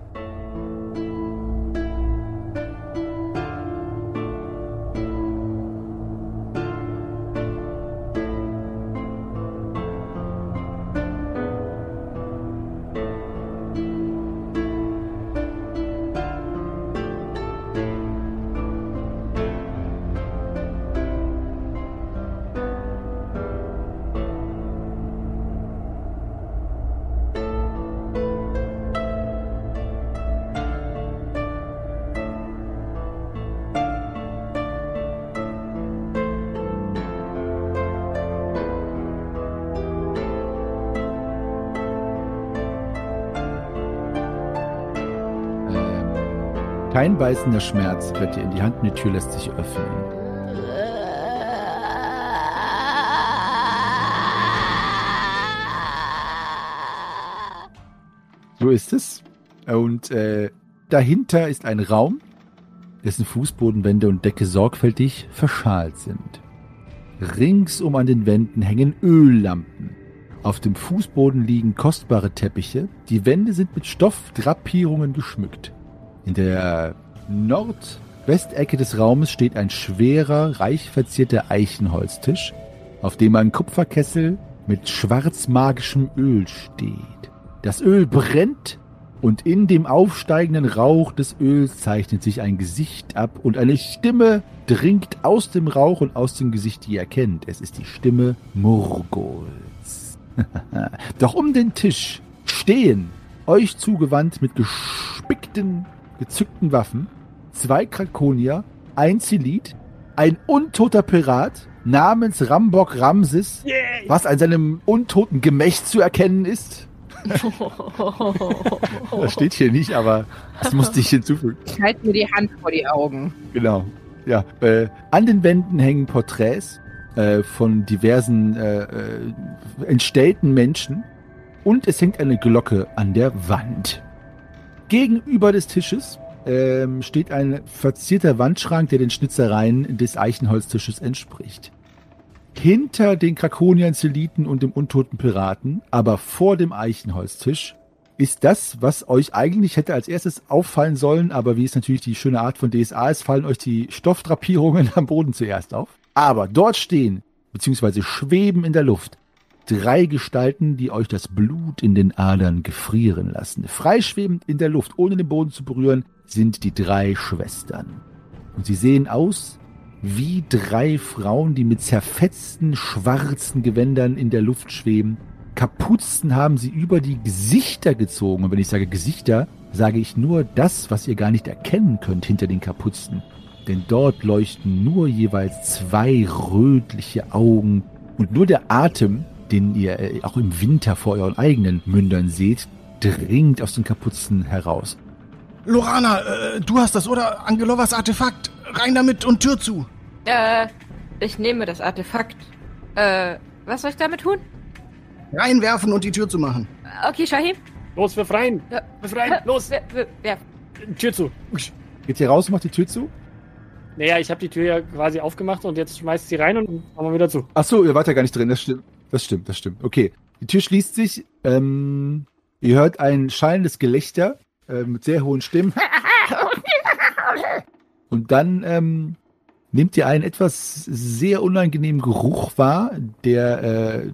Kein beißender Schmerz wird dir in die Hand die Tür lässt sich öffnen. So ist es. Und äh, dahinter ist ein Raum, dessen Fußbodenwände und Decke sorgfältig verschalt sind. Ringsum an den Wänden hängen Öllampen. Auf dem Fußboden liegen kostbare Teppiche. Die Wände sind mit Stoffdrapierungen geschmückt. In der Nordwestecke des Raumes steht ein schwerer, reich verzierter Eichenholztisch, auf dem ein Kupferkessel mit schwarzmagischem Öl steht. Das Öl brennt Und in dem aufsteigenden Rauch des Öls zeichnet sich ein Gesicht ab und eine Stimme dringt aus dem Rauch und aus dem Gesicht, die ihr kennt. Es ist die Stimme Murgols. Doch um den Tisch stehen, euch zugewandt mit gespickten, gezückten Waffen, zwei Krakonier, ein Zelit, ein untoter Pirat namens Rambok Ramses, was an seinem untoten Gemächt zu erkennen ist. Das steht hier nicht, aber das musste ich hinzufügen. Ich halte mir die Hand vor die Augen. Genau. Ja. Äh, an den Wänden hängen Porträts äh, von diversen äh, äh, entstellten Menschen und es hängt eine Glocke an der Wand. Gegenüber des Tisches ähm, steht ein verzierter Wandschrank, der den Schnitzereien des Eichenholztisches entspricht. Hinter den Krakoniern, Zeliten und dem untoten Piraten, aber vor dem Eichenholztisch, ist das, was euch eigentlich hätte als erstes auffallen sollen, aber wie es natürlich die schöne Art von DSA ist, fallen euch die Stoffdrapierungen am Boden zuerst auf. Aber dort stehen, beziehungsweise schweben in der Luft, drei Gestalten, die euch das Blut in den Adern gefrieren lassen. Freischwebend in der Luft, ohne den Boden zu berühren, sind die drei Schwestern. Und sie sehen aus wie drei Frauen, die mit zerfetzten schwarzen Gewändern in der Luft schweben. Kapuzen haben sie über die Gesichter gezogen. Und wenn ich sage Gesichter, sage ich nur das, was ihr gar nicht erkennen könnt hinter den Kapuzen. Denn dort leuchten nur jeweils zwei rötliche Augen und nur der Atem, den ihr äh, auch im Winter vor euren eigenen Mündern seht, dringt aus den Kapuzen heraus. Lorana, äh, du hast das, oder? Angelovas Artefakt. Rein damit und Tür zu. Äh, ich nehme das Artefakt. Äh, was soll ich damit tun? Reinwerfen und die Tür zu machen. Okay, Shahim. Los, wirf rein! Ja. Wirf rein! Los! Wer, wer, wer? Tür zu! Geht ihr raus und macht die Tür zu? Naja, ich habe die Tür ja quasi aufgemacht und jetzt schmeißt sie rein und machen wir wieder zu. Ach so, ihr wart ja gar nicht drin. Das stimmt. Das stimmt, das stimmt. Okay. Die Tür schließt sich. Ähm, ihr hört ein schallendes Gelächter äh, mit sehr hohen Stimmen. Und dann ähm, nehmt ihr einen etwas sehr unangenehmen Geruch wahr, der äh,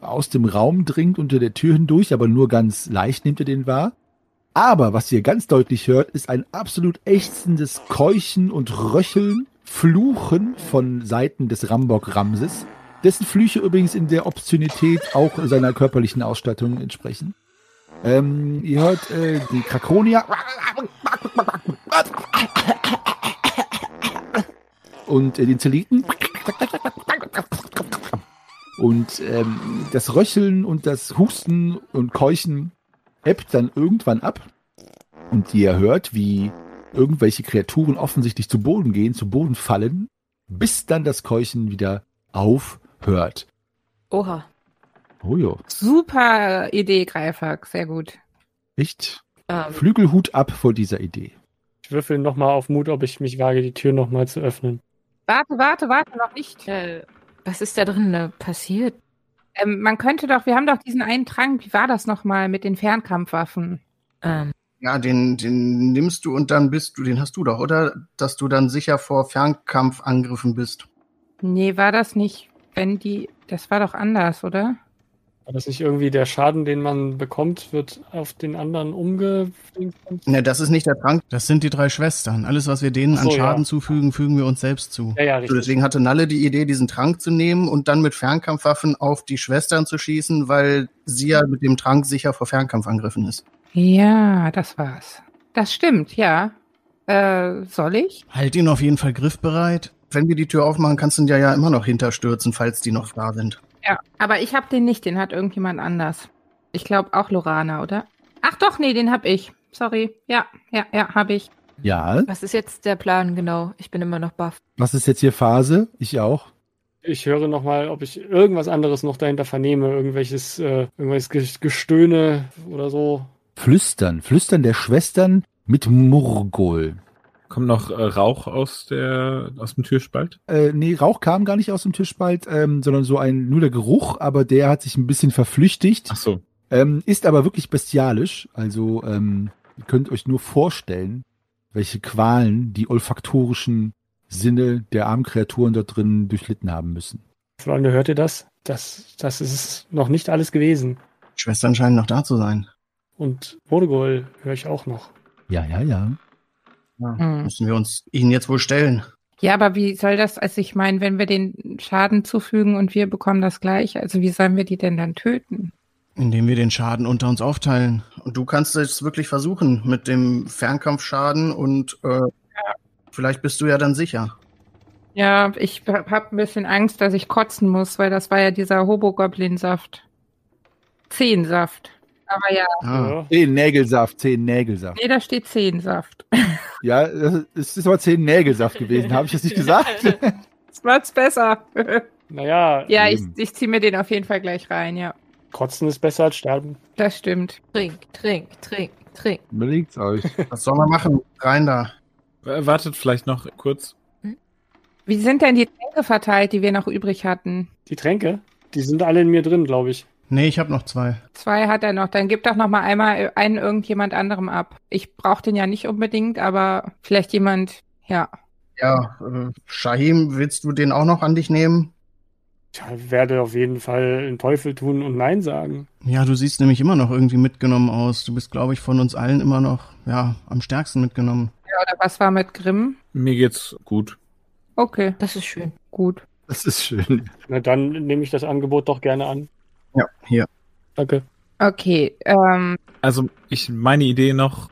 aus dem Raum dringt unter der Tür hindurch, aber nur ganz leicht nehmt ihr den wahr. Aber was ihr ganz deutlich hört, ist ein absolut ächzendes Keuchen und Röcheln, Fluchen von Seiten des Rambock Ramses, dessen Flüche übrigens in der Obszönität auch seiner körperlichen Ausstattung entsprechen. Ähm, ihr hört äh, die Krakonia. Und äh, den Zeliten und ähm, das Röcheln und das Husten und Keuchen ebbt dann irgendwann ab. Und ihr hört, wie irgendwelche Kreaturen offensichtlich zu Boden gehen, zu Boden fallen, bis dann das Keuchen wieder aufhört. Oha. Oh jo, Super Idee, Greifhack. Sehr gut. echt Ähm, Flügelhut ab vor dieser Idee. Ich würfel nochmal auf Mut, ob ich mich wage, die Tür nochmal zu öffnen. Warte, warte, warte, noch nicht. äh, was ist da drin passiert? Ähm, man könnte doch, wir haben doch diesen einen Trank, wie war das nochmal mit den Fernkampfwaffen? Ähm, Ja, den, den nimmst du und dann bist du, den hast du doch, oder? Dass du dann sicher vor Fernkampfangriffen bist. Nee, war das nicht, wenn die, das war doch anders, oder? War das nicht irgendwie der Schaden, den man bekommt, wird auf den anderen umge... Ne, das ist nicht der Trank. Das sind die drei Schwestern. Alles, was wir denen so, an Schaden ja. zufügen, fügen wir uns selbst zu. Ja, ja, So, richtig. deswegen hatte Nalle die Idee, diesen Trank zu nehmen und dann mit Fernkampfwaffen auf die Schwestern zu schießen, weil sie ja mit dem Trank sicher vor Fernkampfangriffen ist. Ja, das war's. Das stimmt, ja. Äh, soll ich? Halt ihn auf jeden Fall griffbereit. Wenn wir die Tür aufmachen, kannst du ihn ja, ja immer noch hinterstürzen, falls die noch da sind. Ja, aber ich hab den nicht, den hat irgendjemand anders. Ich glaube auch Lorana, oder? Ach doch, nee, den hab ich. Sorry. Ja, ja, ja, hab ich. Ja, was ist jetzt der Plan genau? Ich bin immer noch baff. was ist jetzt hier Phase? Ich auch. Ich höre nochmal, ob ich irgendwas anderes noch dahinter vernehme. Irgendwelches, äh, irgendwelches Ge- Gestöhne oder so. Flüstern, Flüstern der Schwestern mit Murgol. Kommt noch äh, Rauch aus der aus dem Türspalt? Äh, nee, Rauch kam gar nicht aus dem Tischspalt, ähm, sondern so ein nur der Geruch, aber der hat sich ein bisschen verflüchtigt. Ach so. Ähm, ist aber wirklich bestialisch. Also ähm, ihr könnt euch nur vorstellen, welche Qualen die olfaktorischen Sinne der armen Kreaturen dort drin durchlitten haben müssen. Freunde, hört ihr das? Das, das ist noch nicht alles gewesen. Schwestern scheinen noch da zu sein. Und Rodegol höre ich auch noch. Ja, ja, ja. Ja, Hm. Müssen wir uns ihnen jetzt wohl stellen. Ja, aber wie soll das, also ich meine, wenn wir den Schaden zufügen und wir bekommen das gleiche, also wie sollen wir die denn dann töten? Indem wir den Schaden unter uns aufteilen. Und du kannst es wirklich versuchen mit dem Fernkampfschaden und äh, vielleicht bist du ja dann sicher. Ja, ich habe ein bisschen Angst, dass ich kotzen muss, weil das war ja dieser Hobogoblin-Saft. Zehensaft. Aber ja, Ah, Ja. Zehn Nägelsaft, zehn Nägelsaft. nee, da steht Zehensaft. Ja, es ist aber zehn Nägelsaft gewesen. Habe ich das nicht gesagt? Das macht's besser. Naja, ja, ich, Eben. ich ziehe mir den auf jeden Fall gleich rein, ja. Kotzen ist besser als sterben. Das stimmt. Trink, trink, trink, trink. Überlegt's euch. was soll man machen? Rein da. Wartet vielleicht noch kurz. Wie sind denn die Tränke verteilt, die wir noch übrig hatten? Die Tränke, die sind alle in mir drin, glaube ich. Nee, ich habe noch zwei. Zwei hat er noch. Dann gib doch noch mal einmal einen irgendjemand anderem ab. Ich brauche den ja nicht unbedingt, aber vielleicht jemand, ja. Ja, äh, Shahim, willst du den auch noch an dich nehmen? Tja, werde auf jeden Fall den Teufel tun und Nein sagen. Ja, du siehst nämlich immer noch irgendwie mitgenommen aus. Du bist, glaube ich, von uns allen immer noch, ja, am stärksten mitgenommen. ja. Oder was war mit Grimm? Mir geht's gut. Okay, Das ist schön. gut. Das ist schön. Na dann nehme ich das Angebot doch gerne an. Ja, hier. Danke. Okay, ähm, Also, ich meine Idee noch,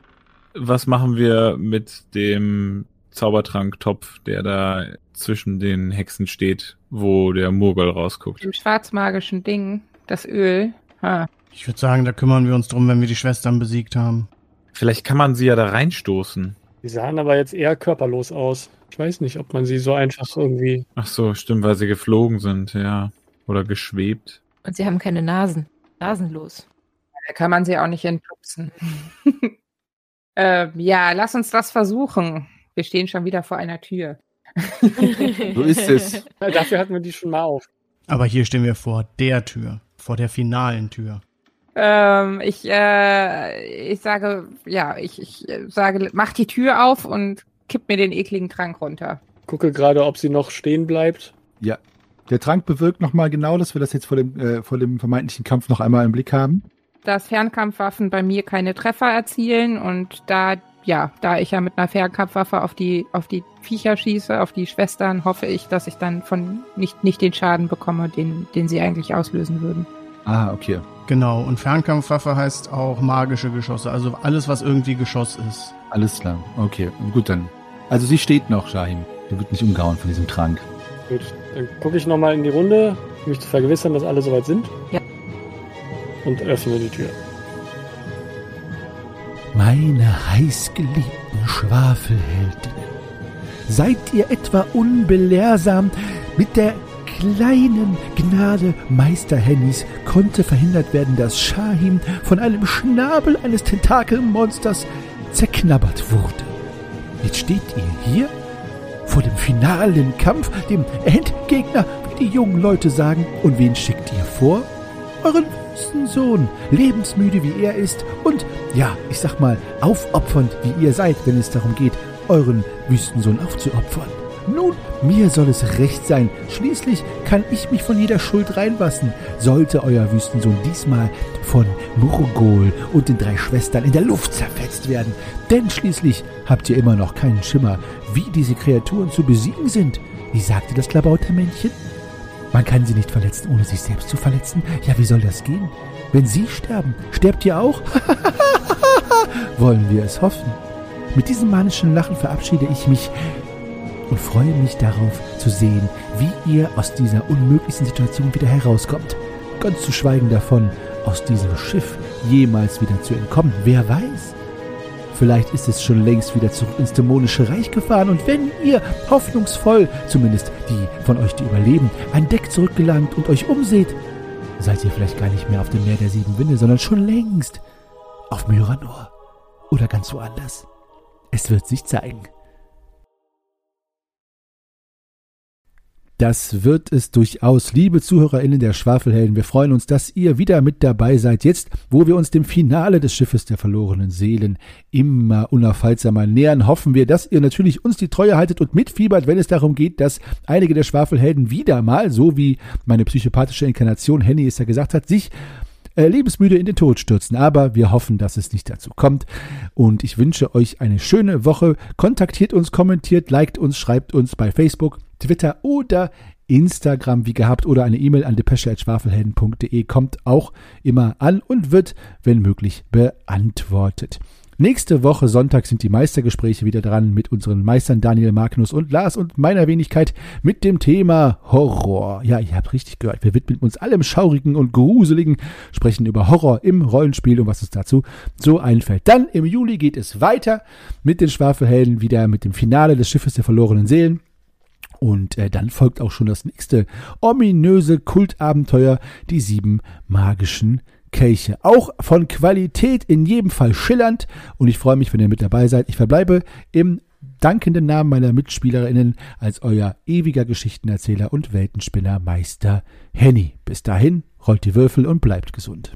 was machen wir mit dem Zaubertranktopf, der da zwischen den Hexen steht, wo der Murgel rausguckt? dem schwarzmagischen Ding, das Öl. Ha. Ich würde sagen, da kümmern wir uns drum, wenn wir die Schwestern besiegt haben. Vielleicht kann man sie ja da reinstoßen. Die sahen aber jetzt eher körperlos aus. Ich weiß nicht, ob man sie so einfach irgendwie. Ach so, stimmt, weil sie geflogen sind, ja. Oder geschwebt. Und sie haben keine Nasen. Nasenlos. Da kann man sie auch nicht entpupsen. ähm, ja, lass uns das versuchen. Wir stehen schon wieder vor einer Tür. So ist es. Dafür hatten wir die schon mal auf. Aber hier stehen wir vor der Tür, vor der finalen Tür. Ähm, ich, äh, ich sage, ja, ich, ich äh, sage, mach die Tür auf und kipp mir den ekligen Trank runter. Gucke gerade, ob sie noch stehen bleibt. Ja. Der Trank bewirkt nochmal genau, dass wir das jetzt vor dem, äh, vor dem vermeintlichen Kampf noch einmal im Blick haben. Dass Fernkampfwaffen bei mir keine Treffer erzielen und da, ja, da ich ja mit einer Fernkampfwaffe auf die, auf die Viecher schieße, auf die Schwestern, hoffe ich, dass ich dann von nicht, nicht den Schaden bekomme, den, den sie eigentlich auslösen würden. Ah, okay. Genau, und Fernkampfwaffe heißt auch magische Geschosse, also alles, was irgendwie Geschoss ist. Alles klar. Okay, gut dann. Also sie steht noch, Shahim. Der wird nicht umgehauen von diesem Trank. Gut, dann gucke ich nochmal in die Runde, um mich zu vergewissern, dass alle soweit sind. Ja. Und öffne die Tür. Meine heißgeliebten Schwafelheldinnen, seid ihr etwa unbelehrsam? Mit der kleinen Gnade Meister Hennys konnte verhindert werden, dass Shahim von einem Schnabel eines Tentakelmonsters zerknabbert wurde. Jetzt steht ihr hier vor dem finalen Kampf, dem Endgegner, wie die jungen Leute sagen. Und wen schickt ihr vor? Euren Wüstensohn, lebensmüde wie er ist und, ja, ich sag mal, aufopfernd wie ihr seid, wenn es darum geht, euren Wüstensohn aufzuopfern. Nun, mir soll es recht sein. Schließlich kann ich mich von jeder Schuld reinwassen. Sollte euer Wüstensohn diesmal von Murgol und den drei Schwestern in der Luft zerfetzt werden. Denn schließlich habt ihr immer noch keinen Schimmer, wie diese Kreaturen zu besiegen sind. Wie sagte das Klabautermännchen? Man kann sie nicht verletzen, ohne sich selbst zu verletzen. Ja, wie soll das gehen? Wenn sie sterben, sterbt ihr auch? Wollen wir es hoffen? Mit diesem manischen Lachen verabschiede ich mich und freue mich darauf zu sehen, wie ihr aus dieser unmöglichsten Situation wieder herauskommt. Ganz zu schweigen davon, aus diesem Schiff jemals wieder zu entkommen. Wer weiß? Vielleicht ist es schon längst wieder zurück ins dämonische Reich gefahren und wenn ihr hoffnungsvoll, zumindest die von euch, die überleben, an Deck zurückgelangt und euch umseht, seid ihr vielleicht gar nicht mehr auf dem Meer der sieben Winde, sondern schon längst auf Myranor oder ganz woanders. Es wird sich zeigen. Das wird es durchaus, liebe ZuhörerInnen der Schwafelhelden. Wir freuen uns, dass ihr wieder mit dabei seid. Jetzt, wo wir uns dem Finale des Schiffes der verlorenen Seelen immer unaufhaltsamer nähern, hoffen wir, dass ihr natürlich uns die Treue haltet und mitfiebert, wenn es darum geht, dass einige der Schwafelhelden wieder mal, so wie meine psychopathische Inkarnation Henny es ja gesagt hat, sich äh, lebensmüde in den Tod stürzen. Aber wir hoffen, dass es nicht dazu kommt. Und ich wünsche euch eine schöne Woche. Kontaktiert uns, kommentiert, liked uns, schreibt uns bei Facebook, Twitter oder Instagram wie gehabt oder eine E-Mail an depesche.schwafelhelden.de kommt auch immer an und wird, wenn möglich, beantwortet. Nächste Woche Sonntag sind die Meistergespräche wieder dran mit unseren Meistern Daniel Magnus und Lars und meiner Wenigkeit mit dem Thema Horror. Ja, ihr habt richtig gehört. Wir widmen uns allem Schaurigen und Gruseligen, sprechen über Horror im Rollenspiel und was es dazu so einfällt. Dann im Juli geht es weiter mit den Schwafelhelden wieder mit dem Finale des Schiffes der verlorenen Seelen. Und äh, dann folgt auch schon das nächste ominöse Kultabenteuer, die sieben magischen Kelche. Auch von Qualität in jedem Fall schillernd. Und ich freue mich, wenn ihr mit dabei seid. Ich verbleibe im dankenden Namen meiner Mitspielerinnen als euer ewiger Geschichtenerzähler und Weltenspinner Meister Henny. Bis dahin, rollt die Würfel und bleibt gesund.